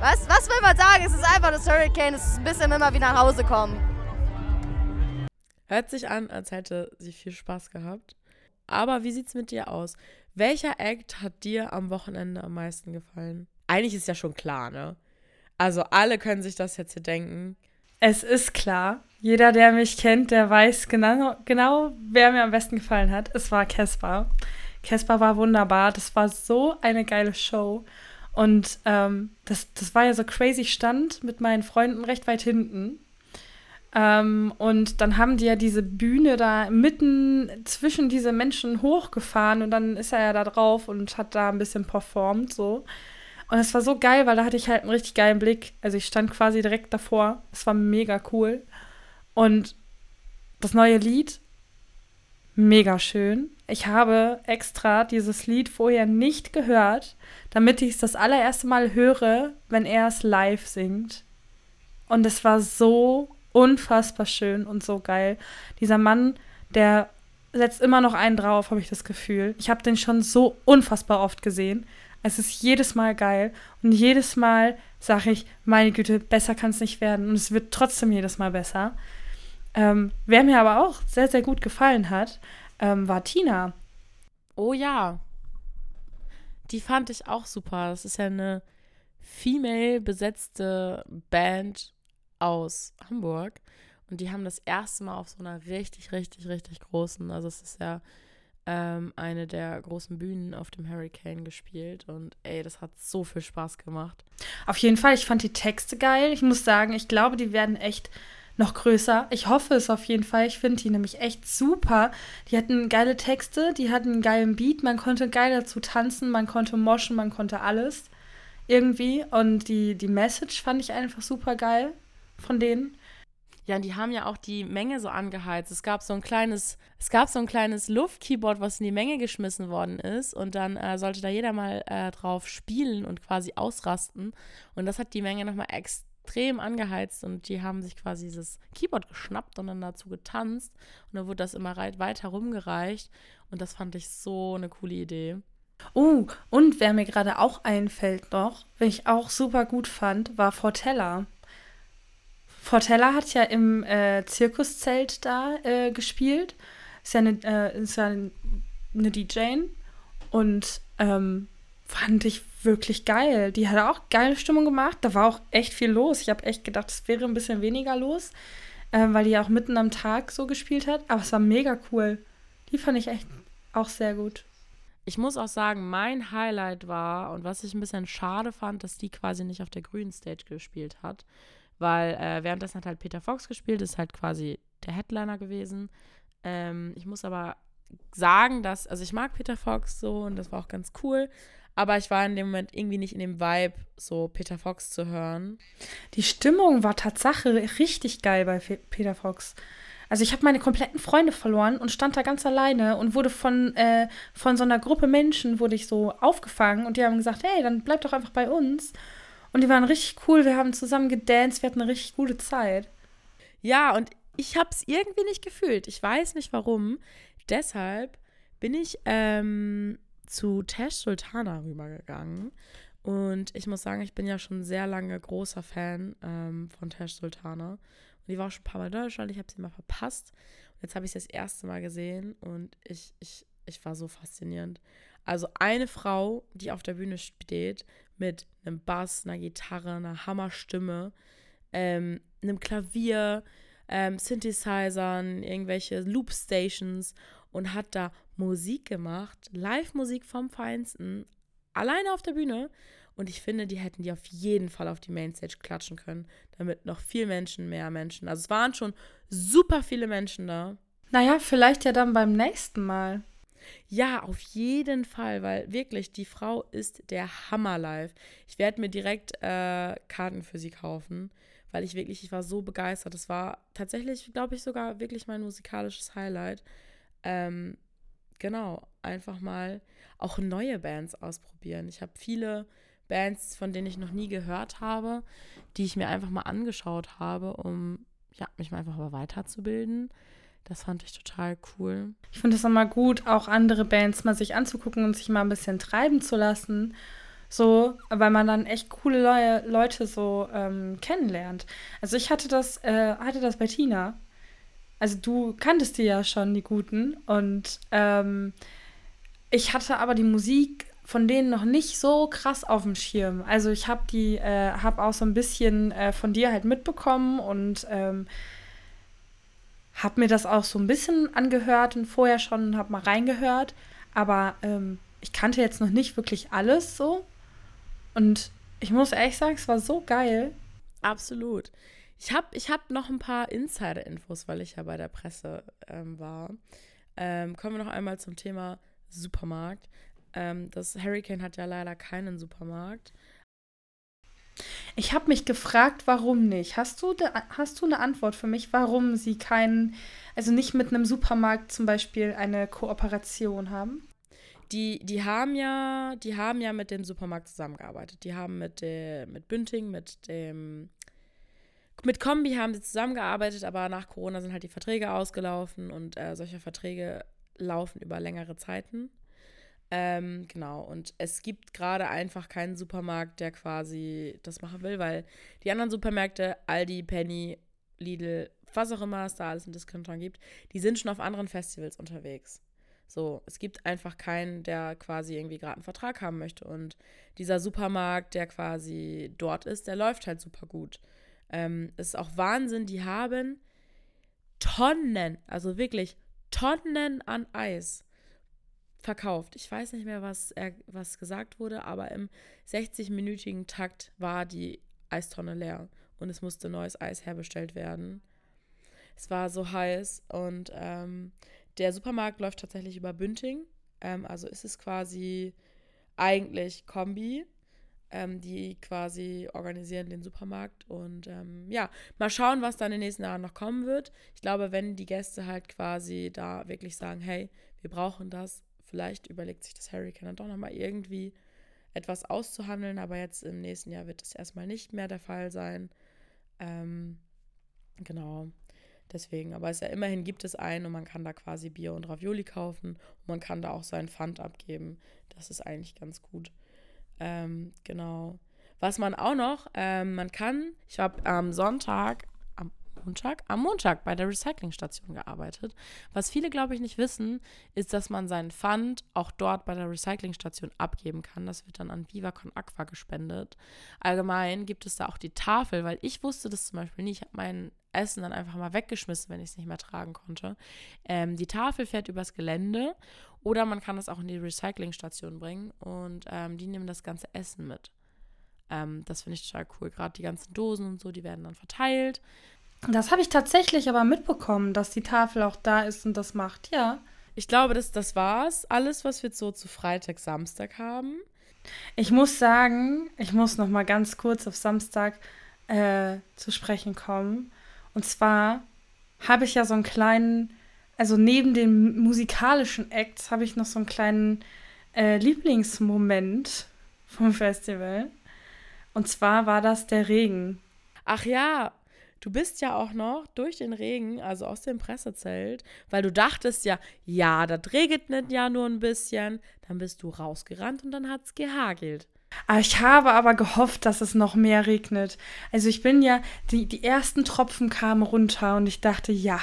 was, was will man sagen? Es ist einfach das Hurricane, es ist ein bisschen immer wie nach Hause kommen. Hört sich an, als hätte sie viel Spaß gehabt. Aber wie sieht's mit dir aus? Welcher Act hat dir am Wochenende am meisten gefallen? Eigentlich ist ja schon klar, ne? Also alle können sich das jetzt hier denken. Es ist klar. Jeder, der mich kennt, der weiß genau, genau wer mir am besten gefallen hat. Es war Caspar. Caspar war wunderbar. Das war so eine geile Show. Und ähm, das, das war ja so crazy Stand mit meinen Freunden recht weit hinten. Ähm, und dann haben die ja diese Bühne da mitten zwischen diese Menschen hochgefahren und dann ist er ja da drauf und hat da ein bisschen performt so. Und es war so geil, weil da hatte ich halt einen richtig geilen Blick. Also ich stand quasi direkt davor. Es war mega cool. Und das neue Lied, mega schön. Ich habe extra dieses Lied vorher nicht gehört, damit ich es das allererste Mal höre, wenn er es live singt. Und es war so unfassbar schön und so geil. Dieser Mann, der setzt immer noch einen drauf, habe ich das Gefühl. Ich habe den schon so unfassbar oft gesehen. Es ist jedes Mal geil und jedes Mal sage ich, meine Güte, besser kann es nicht werden. Und es wird trotzdem jedes Mal besser. Ähm, wer mir aber auch sehr, sehr gut gefallen hat, ähm, war Tina. Oh ja. Die fand ich auch super. Das ist ja eine female besetzte Band aus Hamburg. Und die haben das erste Mal auf so einer richtig, richtig, richtig großen, also es ist ja ähm, eine der großen Bühnen auf dem Hurricane gespielt. Und ey, das hat so viel Spaß gemacht. Auf jeden Fall, ich fand die Texte geil. Ich muss sagen, ich glaube, die werden echt noch größer. Ich hoffe es auf jeden Fall. Ich finde die nämlich echt super. Die hatten geile Texte, die hatten einen geilen Beat. Man konnte geil dazu tanzen, man konnte moschen, man konnte alles irgendwie. Und die, die Message fand ich einfach super geil von denen. Ja, und die haben ja auch die Menge so angeheizt. Es gab so ein kleines, es gab so ein kleines Luftkeyboard, was in die Menge geschmissen worden ist. Und dann äh, sollte da jeder mal äh, drauf spielen und quasi ausrasten. Und das hat die Menge nochmal extrem angeheizt. Und die haben sich quasi dieses Keyboard geschnappt und dann dazu getanzt. Und dann wurde das immer weiter rumgereicht. Und das fand ich so eine coole Idee. Oh, und wer mir gerade auch einfällt noch, wen ich auch super gut fand, war Fortella. Fortella hat ja im äh, Zirkuszelt da äh, gespielt. Ist ja eine, äh, ist ja eine DJ und ähm, fand ich wirklich geil. Die hat auch geile Stimmung gemacht. Da war auch echt viel los. Ich habe echt gedacht, es wäre ein bisschen weniger los, äh, weil die ja auch mitten am Tag so gespielt hat. Aber es war mega cool. Die fand ich echt auch sehr gut. Ich muss auch sagen, mein Highlight war und was ich ein bisschen schade fand, dass die quasi nicht auf der grünen Stage gespielt hat weil äh, währenddessen hat halt Peter Fox gespielt, ist halt quasi der Headliner gewesen. Ähm, ich muss aber sagen, dass, also ich mag Peter Fox so und das war auch ganz cool, aber ich war in dem Moment irgendwie nicht in dem Vibe, so Peter Fox zu hören. Die Stimmung war Tatsache richtig geil bei Peter Fox. Also ich habe meine kompletten Freunde verloren und stand da ganz alleine und wurde von, äh, von so einer Gruppe Menschen, wurde ich so aufgefangen und die haben gesagt, hey, dann bleib doch einfach bei uns. Und die waren richtig cool. Wir haben zusammen gedanced. Wir hatten eine richtig gute Zeit. Ja, und ich habe es irgendwie nicht gefühlt. Ich weiß nicht warum. Deshalb bin ich ähm, zu Tash Sultana rübergegangen. Und ich muss sagen, ich bin ja schon sehr lange großer Fan ähm, von Tash Sultana. Und die war auch schon ein paar Mal in Deutschland. Ich habe sie mal verpasst. Und jetzt habe ich sie das erste Mal gesehen. Und ich, ich, ich war so faszinierend. Also eine Frau, die auf der Bühne steht, mit einem Bass, einer Gitarre, einer Hammerstimme, ähm, einem Klavier, ähm, Synthesizern, irgendwelche Loopstations und hat da Musik gemacht, Live-Musik vom Feinsten, alleine auf der Bühne. Und ich finde, die hätten die auf jeden Fall auf die Mainstage klatschen können, damit noch viel Menschen, mehr Menschen. Also es waren schon super viele Menschen da. Naja, vielleicht ja dann beim nächsten Mal. Ja, auf jeden Fall, weil wirklich, die Frau ist der Hammer live. Ich werde mir direkt äh, Karten für sie kaufen, weil ich wirklich, ich war so begeistert. Das war tatsächlich, glaube ich, sogar wirklich mein musikalisches Highlight. Ähm, genau, einfach mal auch neue Bands ausprobieren. Ich habe viele Bands, von denen ich noch nie gehört habe, die ich mir einfach mal angeschaut habe, um ja, mich mal einfach mal weiterzubilden. Das fand ich total cool. Ich finde es immer gut, auch andere Bands mal sich anzugucken und sich mal ein bisschen treiben zu lassen. So, weil man dann echt coole Le Leute so ähm, kennenlernt. Also ich hatte das, äh, hatte das bei Tina. Also du kanntest die ja schon, die Guten. Und ähm, ich hatte aber die Musik von denen noch nicht so krass auf dem Schirm. Also ich habe die, äh, habe auch so ein bisschen äh, von dir halt mitbekommen und ähm, habe mir das auch so ein bisschen angehört und vorher schon habe mal reingehört, aber ähm, ich kannte jetzt noch nicht wirklich alles so. Und ich muss ehrlich sagen, es war so geil. Absolut. Ich habe ich hab noch ein paar Insider-Infos, weil ich ja bei der Presse ähm, war. Ähm, kommen wir noch einmal zum Thema Supermarkt. Ähm, das Hurricane hat ja leider keinen Supermarkt, Ich habe mich gefragt, warum nicht. Hast du, de, hast du eine Antwort für mich, warum sie keinen, also nicht mit einem Supermarkt zum Beispiel eine Kooperation haben? Die, die haben ja, die haben ja mit dem Supermarkt zusammengearbeitet. Die haben mit, der, mit Bünding, mit dem mit Kombi haben sie zusammengearbeitet, aber nach Corona sind halt die Verträge ausgelaufen und äh, solche Verträge laufen über längere Zeiten. Ähm, genau, und es gibt gerade einfach keinen Supermarkt, der quasi das machen will, weil die anderen Supermärkte, Aldi, Penny, Lidl, was auch immer es da alles in Discountern gibt, die sind schon auf anderen Festivals unterwegs. So, es gibt einfach keinen, der quasi irgendwie gerade einen Vertrag haben möchte. Und dieser Supermarkt, der quasi dort ist, der läuft halt super gut. Ähm, es ist auch Wahnsinn, die haben Tonnen, also wirklich Tonnen an Eis verkauft. Ich weiß nicht mehr, was, er, was gesagt wurde, aber im 60-minütigen Takt war die Eistonne leer und es musste neues Eis herbestellt werden. Es war so heiß und ähm, der Supermarkt läuft tatsächlich über Bünding. Ähm, also ist es quasi eigentlich Kombi ähm, die quasi organisieren den Supermarkt. Und ähm, ja, mal schauen, was dann in den nächsten Jahren noch kommen wird. Ich glaube, wenn die Gäste halt quasi da wirklich sagen, hey, wir brauchen das, vielleicht überlegt sich das Hurricane dann doch nochmal irgendwie etwas auszuhandeln, aber jetzt im nächsten Jahr wird das erstmal nicht mehr der Fall sein. Ähm, genau. Deswegen, aber es ja immerhin gibt es einen und man kann da quasi Bier und Ravioli kaufen und man kann da auch seinen Pfand abgeben. Das ist eigentlich ganz gut. Ähm, genau. Was man auch noch, ähm, man kann, ich habe am Sonntag, Montag, am Montag bei der Recyclingstation gearbeitet. Was viele, glaube ich, nicht wissen, ist, dass man seinen Pfand auch dort bei der Recyclingstation abgeben kann. Das wird dann an Viva Con Aqua gespendet. Allgemein gibt es da auch die Tafel, weil ich wusste das zum Beispiel nicht. Ich habe mein Essen dann einfach mal weggeschmissen, wenn ich es nicht mehr tragen konnte. Ähm, die Tafel fährt übers Gelände oder man kann es auch in die Recyclingstation bringen und ähm, die nehmen das ganze Essen mit. Ähm, das finde ich total cool. Gerade die ganzen Dosen und so, die werden dann verteilt. Das habe ich tatsächlich aber mitbekommen, dass die Tafel auch da ist und das macht, ja. Ich glaube, das, das war's. Alles, was wir so zu Freitag, Samstag haben. Ich muss sagen, ich muss noch mal ganz kurz auf Samstag äh, zu sprechen kommen. Und zwar habe ich ja so einen kleinen, also neben den musikalischen Acts habe ich noch so einen kleinen äh, Lieblingsmoment vom Festival. Und zwar war das der Regen. Ach ja, du bist ja auch noch durch den Regen, also aus dem Pressezelt, weil du dachtest ja, ja, das regnet ja nur ein bisschen. Dann bist du rausgerannt und dann hat es gehagelt. Ah, ich habe aber gehofft, dass es noch mehr regnet. Also ich bin ja, die, die ersten Tropfen kamen runter und ich dachte, ja,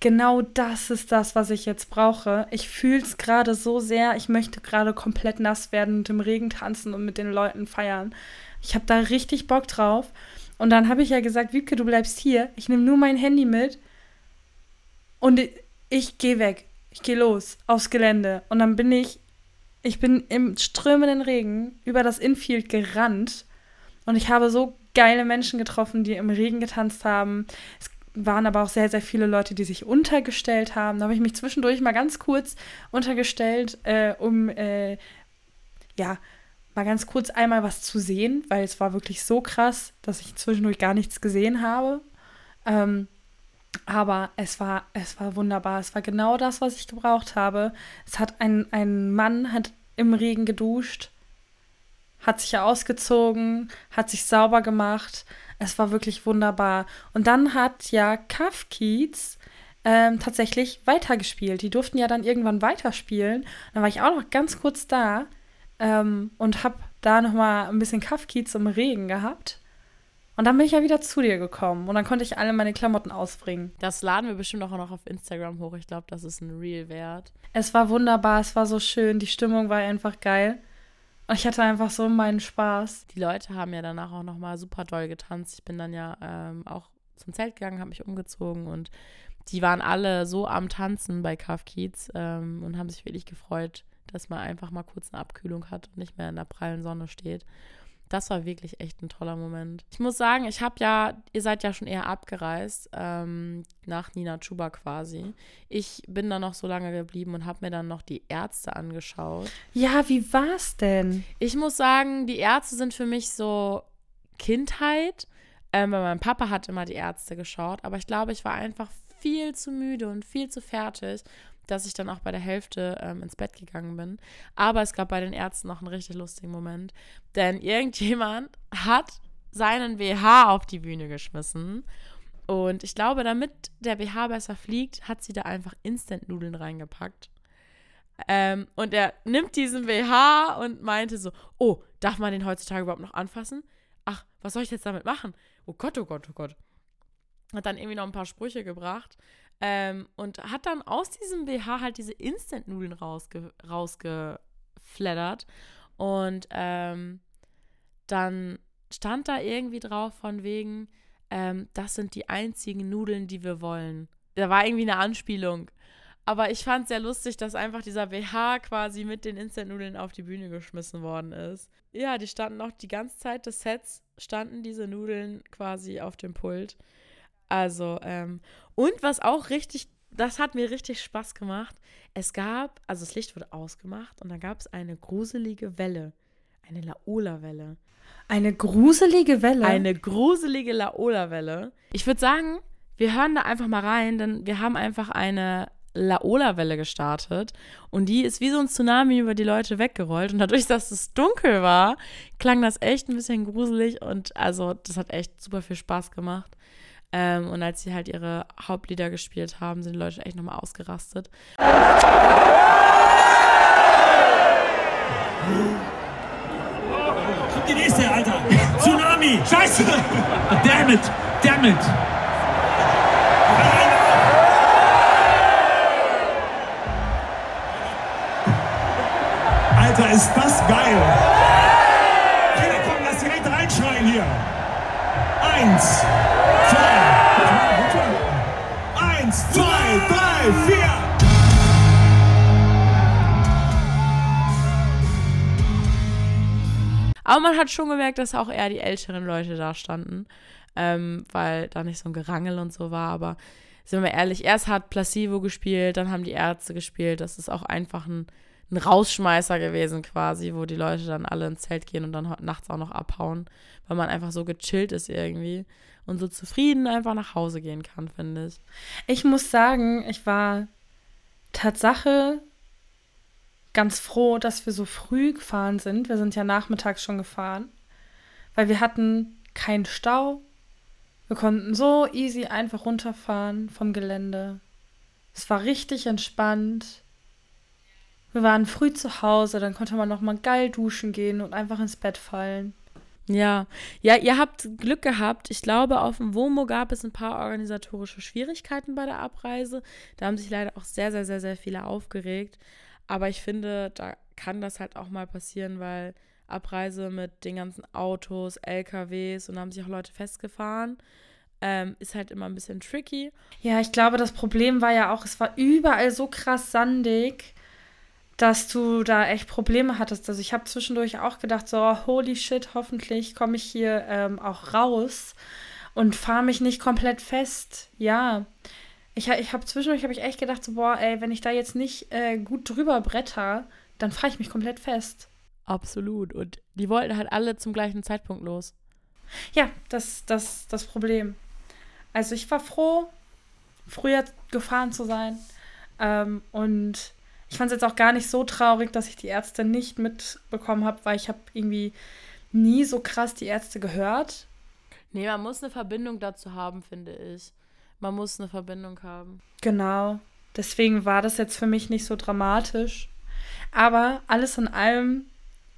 genau das ist das, was ich jetzt brauche. Ich fühle es gerade so sehr. Ich möchte gerade komplett nass werden und im Regen tanzen und mit den Leuten feiern. Ich habe da richtig Bock drauf. Und dann habe ich ja gesagt, Wiebke, du bleibst hier. Ich nehme nur mein Handy mit und ich gehe weg. Ich gehe los aufs Gelände. Und dann bin ich ich bin im strömenden Regen über das Infield gerannt und ich habe so geile Menschen getroffen, die im Regen getanzt haben. Es waren aber auch sehr, sehr viele Leute, die sich untergestellt haben. Da habe ich mich zwischendurch mal ganz kurz untergestellt, äh, um äh, ja, mal ganz kurz einmal was zu sehen, weil es war wirklich so krass, dass ich zwischendurch gar nichts gesehen habe. Ähm, aber es war, es war wunderbar. Es war genau das, was ich gebraucht habe. Es hat ein, ein Mann hat im Regen geduscht, hat sich ausgezogen, hat sich sauber gemacht. Es war wirklich wunderbar. Und dann hat ja Kafkiez ähm, tatsächlich weitergespielt. Die durften ja dann irgendwann weiterspielen. Dann war ich auch noch ganz kurz da ähm, und habe da noch mal ein bisschen Kafkiez im Regen gehabt. Und dann bin ich ja wieder zu dir gekommen und dann konnte ich alle meine Klamotten ausbringen. Das laden wir bestimmt auch noch auf Instagram hoch. Ich glaube, das ist ein Real Wert. Es war wunderbar, es war so schön, die Stimmung war einfach geil. Und ich hatte einfach so meinen Spaß. Die Leute haben ja danach auch nochmal super doll getanzt. Ich bin dann ja ähm, auch zum Zelt gegangen, habe mich umgezogen und die waren alle so am Tanzen bei Kafkiez ähm, und haben sich wirklich gefreut, dass man einfach mal kurz eine Abkühlung hat und nicht mehr in der prallen Sonne steht. Das war wirklich echt ein toller Moment. Ich muss sagen, ich habe ja, ihr seid ja schon eher abgereist, ähm, nach Nina Chuba quasi. Ich bin dann noch so lange geblieben und habe mir dann noch die Ärzte angeschaut. Ja, wie war's denn? Ich muss sagen, die Ärzte sind für mich so Kindheit, ähm, weil mein Papa hat immer die Ärzte geschaut, aber ich glaube, ich war einfach viel zu müde und viel zu fertig, dass ich dann auch bei der Hälfte ähm, ins Bett gegangen bin. Aber es gab bei den Ärzten noch einen richtig lustigen Moment, denn irgendjemand *laughs* hat seinen BH auf die Bühne geschmissen. Und ich glaube, damit der BH besser fliegt, hat sie da einfach Instant-Nudeln reingepackt. Ähm, und er nimmt diesen BH und meinte so: Oh, darf man den heutzutage überhaupt noch anfassen? Ach, was soll ich jetzt damit machen? Oh Gott, oh Gott, oh Gott. Hat dann irgendwie noch ein paar Sprüche gebracht. Ähm, und hat dann aus diesem BH halt diese Instant-Nudeln rausge rausgeflattert. Und ähm, dann stand da irgendwie drauf von wegen, ähm, das sind die einzigen Nudeln, die wir wollen. Da war irgendwie eine Anspielung. Aber ich fand es sehr lustig, dass einfach dieser BH quasi mit den Instant-Nudeln auf die Bühne geschmissen worden ist. Ja, die standen auch die ganze Zeit des Sets, standen diese Nudeln quasi auf dem Pult. Also, ähm, und was auch richtig, das hat mir richtig Spaß gemacht. Es gab, also das Licht wurde ausgemacht und dann gab es eine gruselige Welle. Eine Laola-Welle. Eine gruselige Welle? Eine gruselige Laola-Welle. Ich würde sagen, wir hören da einfach mal rein, denn wir haben einfach eine Laola-Welle gestartet und die ist wie so ein Tsunami über die Leute weggerollt und dadurch, *laughs* dass es dunkel war, klang das echt ein bisschen gruselig und also das hat echt super viel Spaß gemacht. Ähm, und als sie halt ihre Hauptlieder gespielt haben, sind die Leute echt nochmal ausgerastet. Kommt die nächste, Alter. Tsunami. Scheiße. Damn it. Damn it. Alter, ist das geil. Kinder, komm, lass direkt reinschreien hier. Eins, Aber man hat schon gemerkt, dass auch eher die älteren Leute da standen, ähm, weil da nicht so ein Gerangel und so war. Aber sind wir ehrlich, erst hat Placebo gespielt, dann haben die Ärzte gespielt. Das ist auch einfach ein, ein Rausschmeißer gewesen quasi, wo die Leute dann alle ins Zelt gehen und dann nachts auch noch abhauen, weil man einfach so gechillt ist irgendwie und so zufrieden einfach nach Hause gehen kann, finde ich. Ich muss sagen, ich war Tatsache ganz froh, dass wir so früh gefahren sind. Wir sind ja nachmittags schon gefahren, weil wir hatten keinen Stau. Wir konnten so easy einfach runterfahren vom Gelände. Es war richtig entspannt. Wir waren früh zu Hause, dann konnte man noch mal geil duschen gehen und einfach ins Bett fallen. Ja, ja, ihr habt Glück gehabt. Ich glaube, auf dem WOMO gab es ein paar organisatorische Schwierigkeiten bei der Abreise. Da haben sich leider auch sehr, sehr, sehr, sehr viele aufgeregt. Aber ich finde, da kann das halt auch mal passieren, weil Abreise mit den ganzen Autos, LKWs und da haben sich auch Leute festgefahren. Ähm, ist halt immer ein bisschen tricky. Ja, ich glaube, das Problem war ja auch, es war überall so krass sandig, dass du da echt Probleme hattest. Also ich habe zwischendurch auch gedacht, so, holy shit, hoffentlich komme ich hier ähm, auch raus und fahre mich nicht komplett fest. Ja, ich, ich habe zwischendurch habe ich echt gedacht, so, boah, ey, wenn ich da jetzt nicht äh, gut drüber bretter, dann fahre ich mich komplett fest. Absolut. Und die wollten halt alle zum gleichen Zeitpunkt los. Ja, das das das Problem. Also ich war froh, früher gefahren zu sein. Ähm, und ich fand es jetzt auch gar nicht so traurig, dass ich die Ärzte nicht mitbekommen habe, weil ich habe irgendwie nie so krass die Ärzte gehört. Nee, man muss eine Verbindung dazu haben, finde ich. Man muss eine Verbindung haben. Genau. Deswegen war das jetzt für mich nicht so dramatisch. Aber alles in allem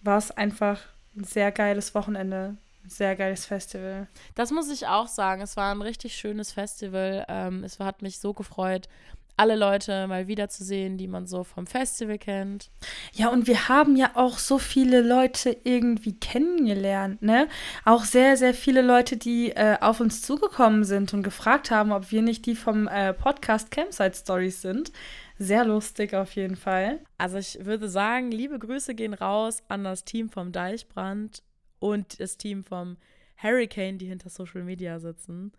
war es einfach ein sehr geiles Wochenende. Ein sehr geiles Festival. Das muss ich auch sagen. Es war ein richtig schönes Festival. Ähm, es hat mich so gefreut, alle Leute mal wiederzusehen, die man so vom Festival kennt. Ja, und wir haben ja auch so viele Leute irgendwie kennengelernt, ne? Auch sehr, sehr viele Leute, die äh, auf uns zugekommen sind und gefragt haben, ob wir nicht die vom äh, Podcast Campsite Stories sind. Sehr lustig auf jeden Fall. Also ich würde sagen, liebe Grüße gehen raus an das Team vom Deichbrand und das Team vom Hurricane, die hinter Social Media sitzen.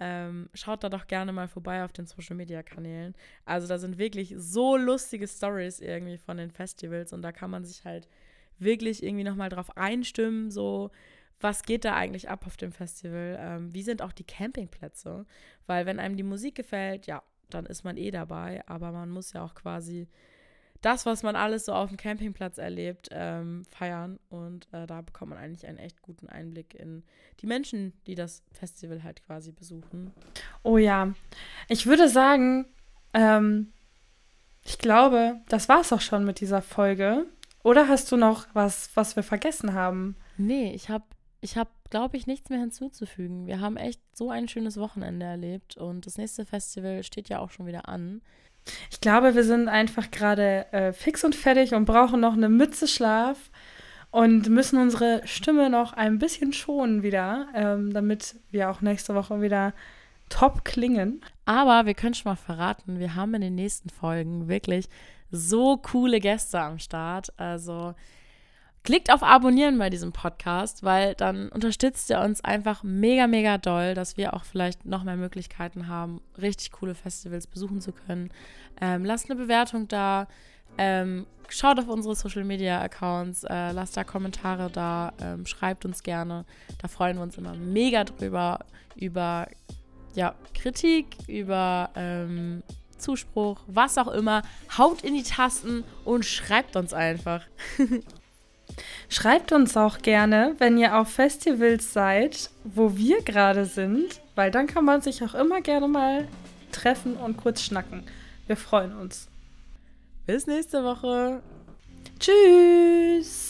Ähm, schaut da doch gerne mal vorbei auf den Social Media Kanälen. Also da sind wirklich so lustige Stories irgendwie von den Festivals und da kann man sich halt wirklich irgendwie nochmal drauf einstimmen, so was geht da eigentlich ab auf dem Festival? Ähm, wie sind auch die Campingplätze? Weil wenn einem die Musik gefällt, ja, dann ist man eh dabei, aber man muss ja auch quasi das, was man alles so auf dem Campingplatz erlebt, ähm, feiern. Und äh, da bekommt man eigentlich einen echt guten Einblick in die Menschen, die das Festival halt quasi besuchen. Oh ja, ich würde sagen, ähm, ich glaube, das war es auch schon mit dieser Folge. Oder hast du noch was, was wir vergessen haben? Nee, ich habe, ich hab, glaube ich, nichts mehr hinzuzufügen. Wir haben echt so ein schönes Wochenende erlebt und das nächste Festival steht ja auch schon wieder an. Ich glaube, wir sind einfach gerade äh, fix und fertig und brauchen noch eine Mütze Schlaf und müssen unsere Stimme noch ein bisschen schonen wieder, ähm, damit wir auch nächste Woche wieder top klingen. Aber wir können schon mal verraten, wir haben in den nächsten Folgen wirklich so coole Gäste am Start. Also klickt auf Abonnieren bei diesem Podcast, weil dann unterstützt ihr uns einfach mega, mega doll, dass wir auch vielleicht noch mehr Möglichkeiten haben, richtig coole Festivals besuchen zu können. Ähm, lasst eine Bewertung da. Ähm, schaut auf unsere Social Media Accounts, äh, lasst da Kommentare da, ähm, schreibt uns gerne. Da freuen wir uns immer mega drüber, über ja, Kritik, über ähm, Zuspruch, was auch immer. Haut in die Tasten und schreibt uns einfach. *laughs* Schreibt uns auch gerne, wenn ihr auf Festivals seid, wo wir gerade sind, weil dann kann man sich auch immer gerne mal treffen und kurz schnacken. Wir freuen uns. Bis nächste Woche. Tschüss.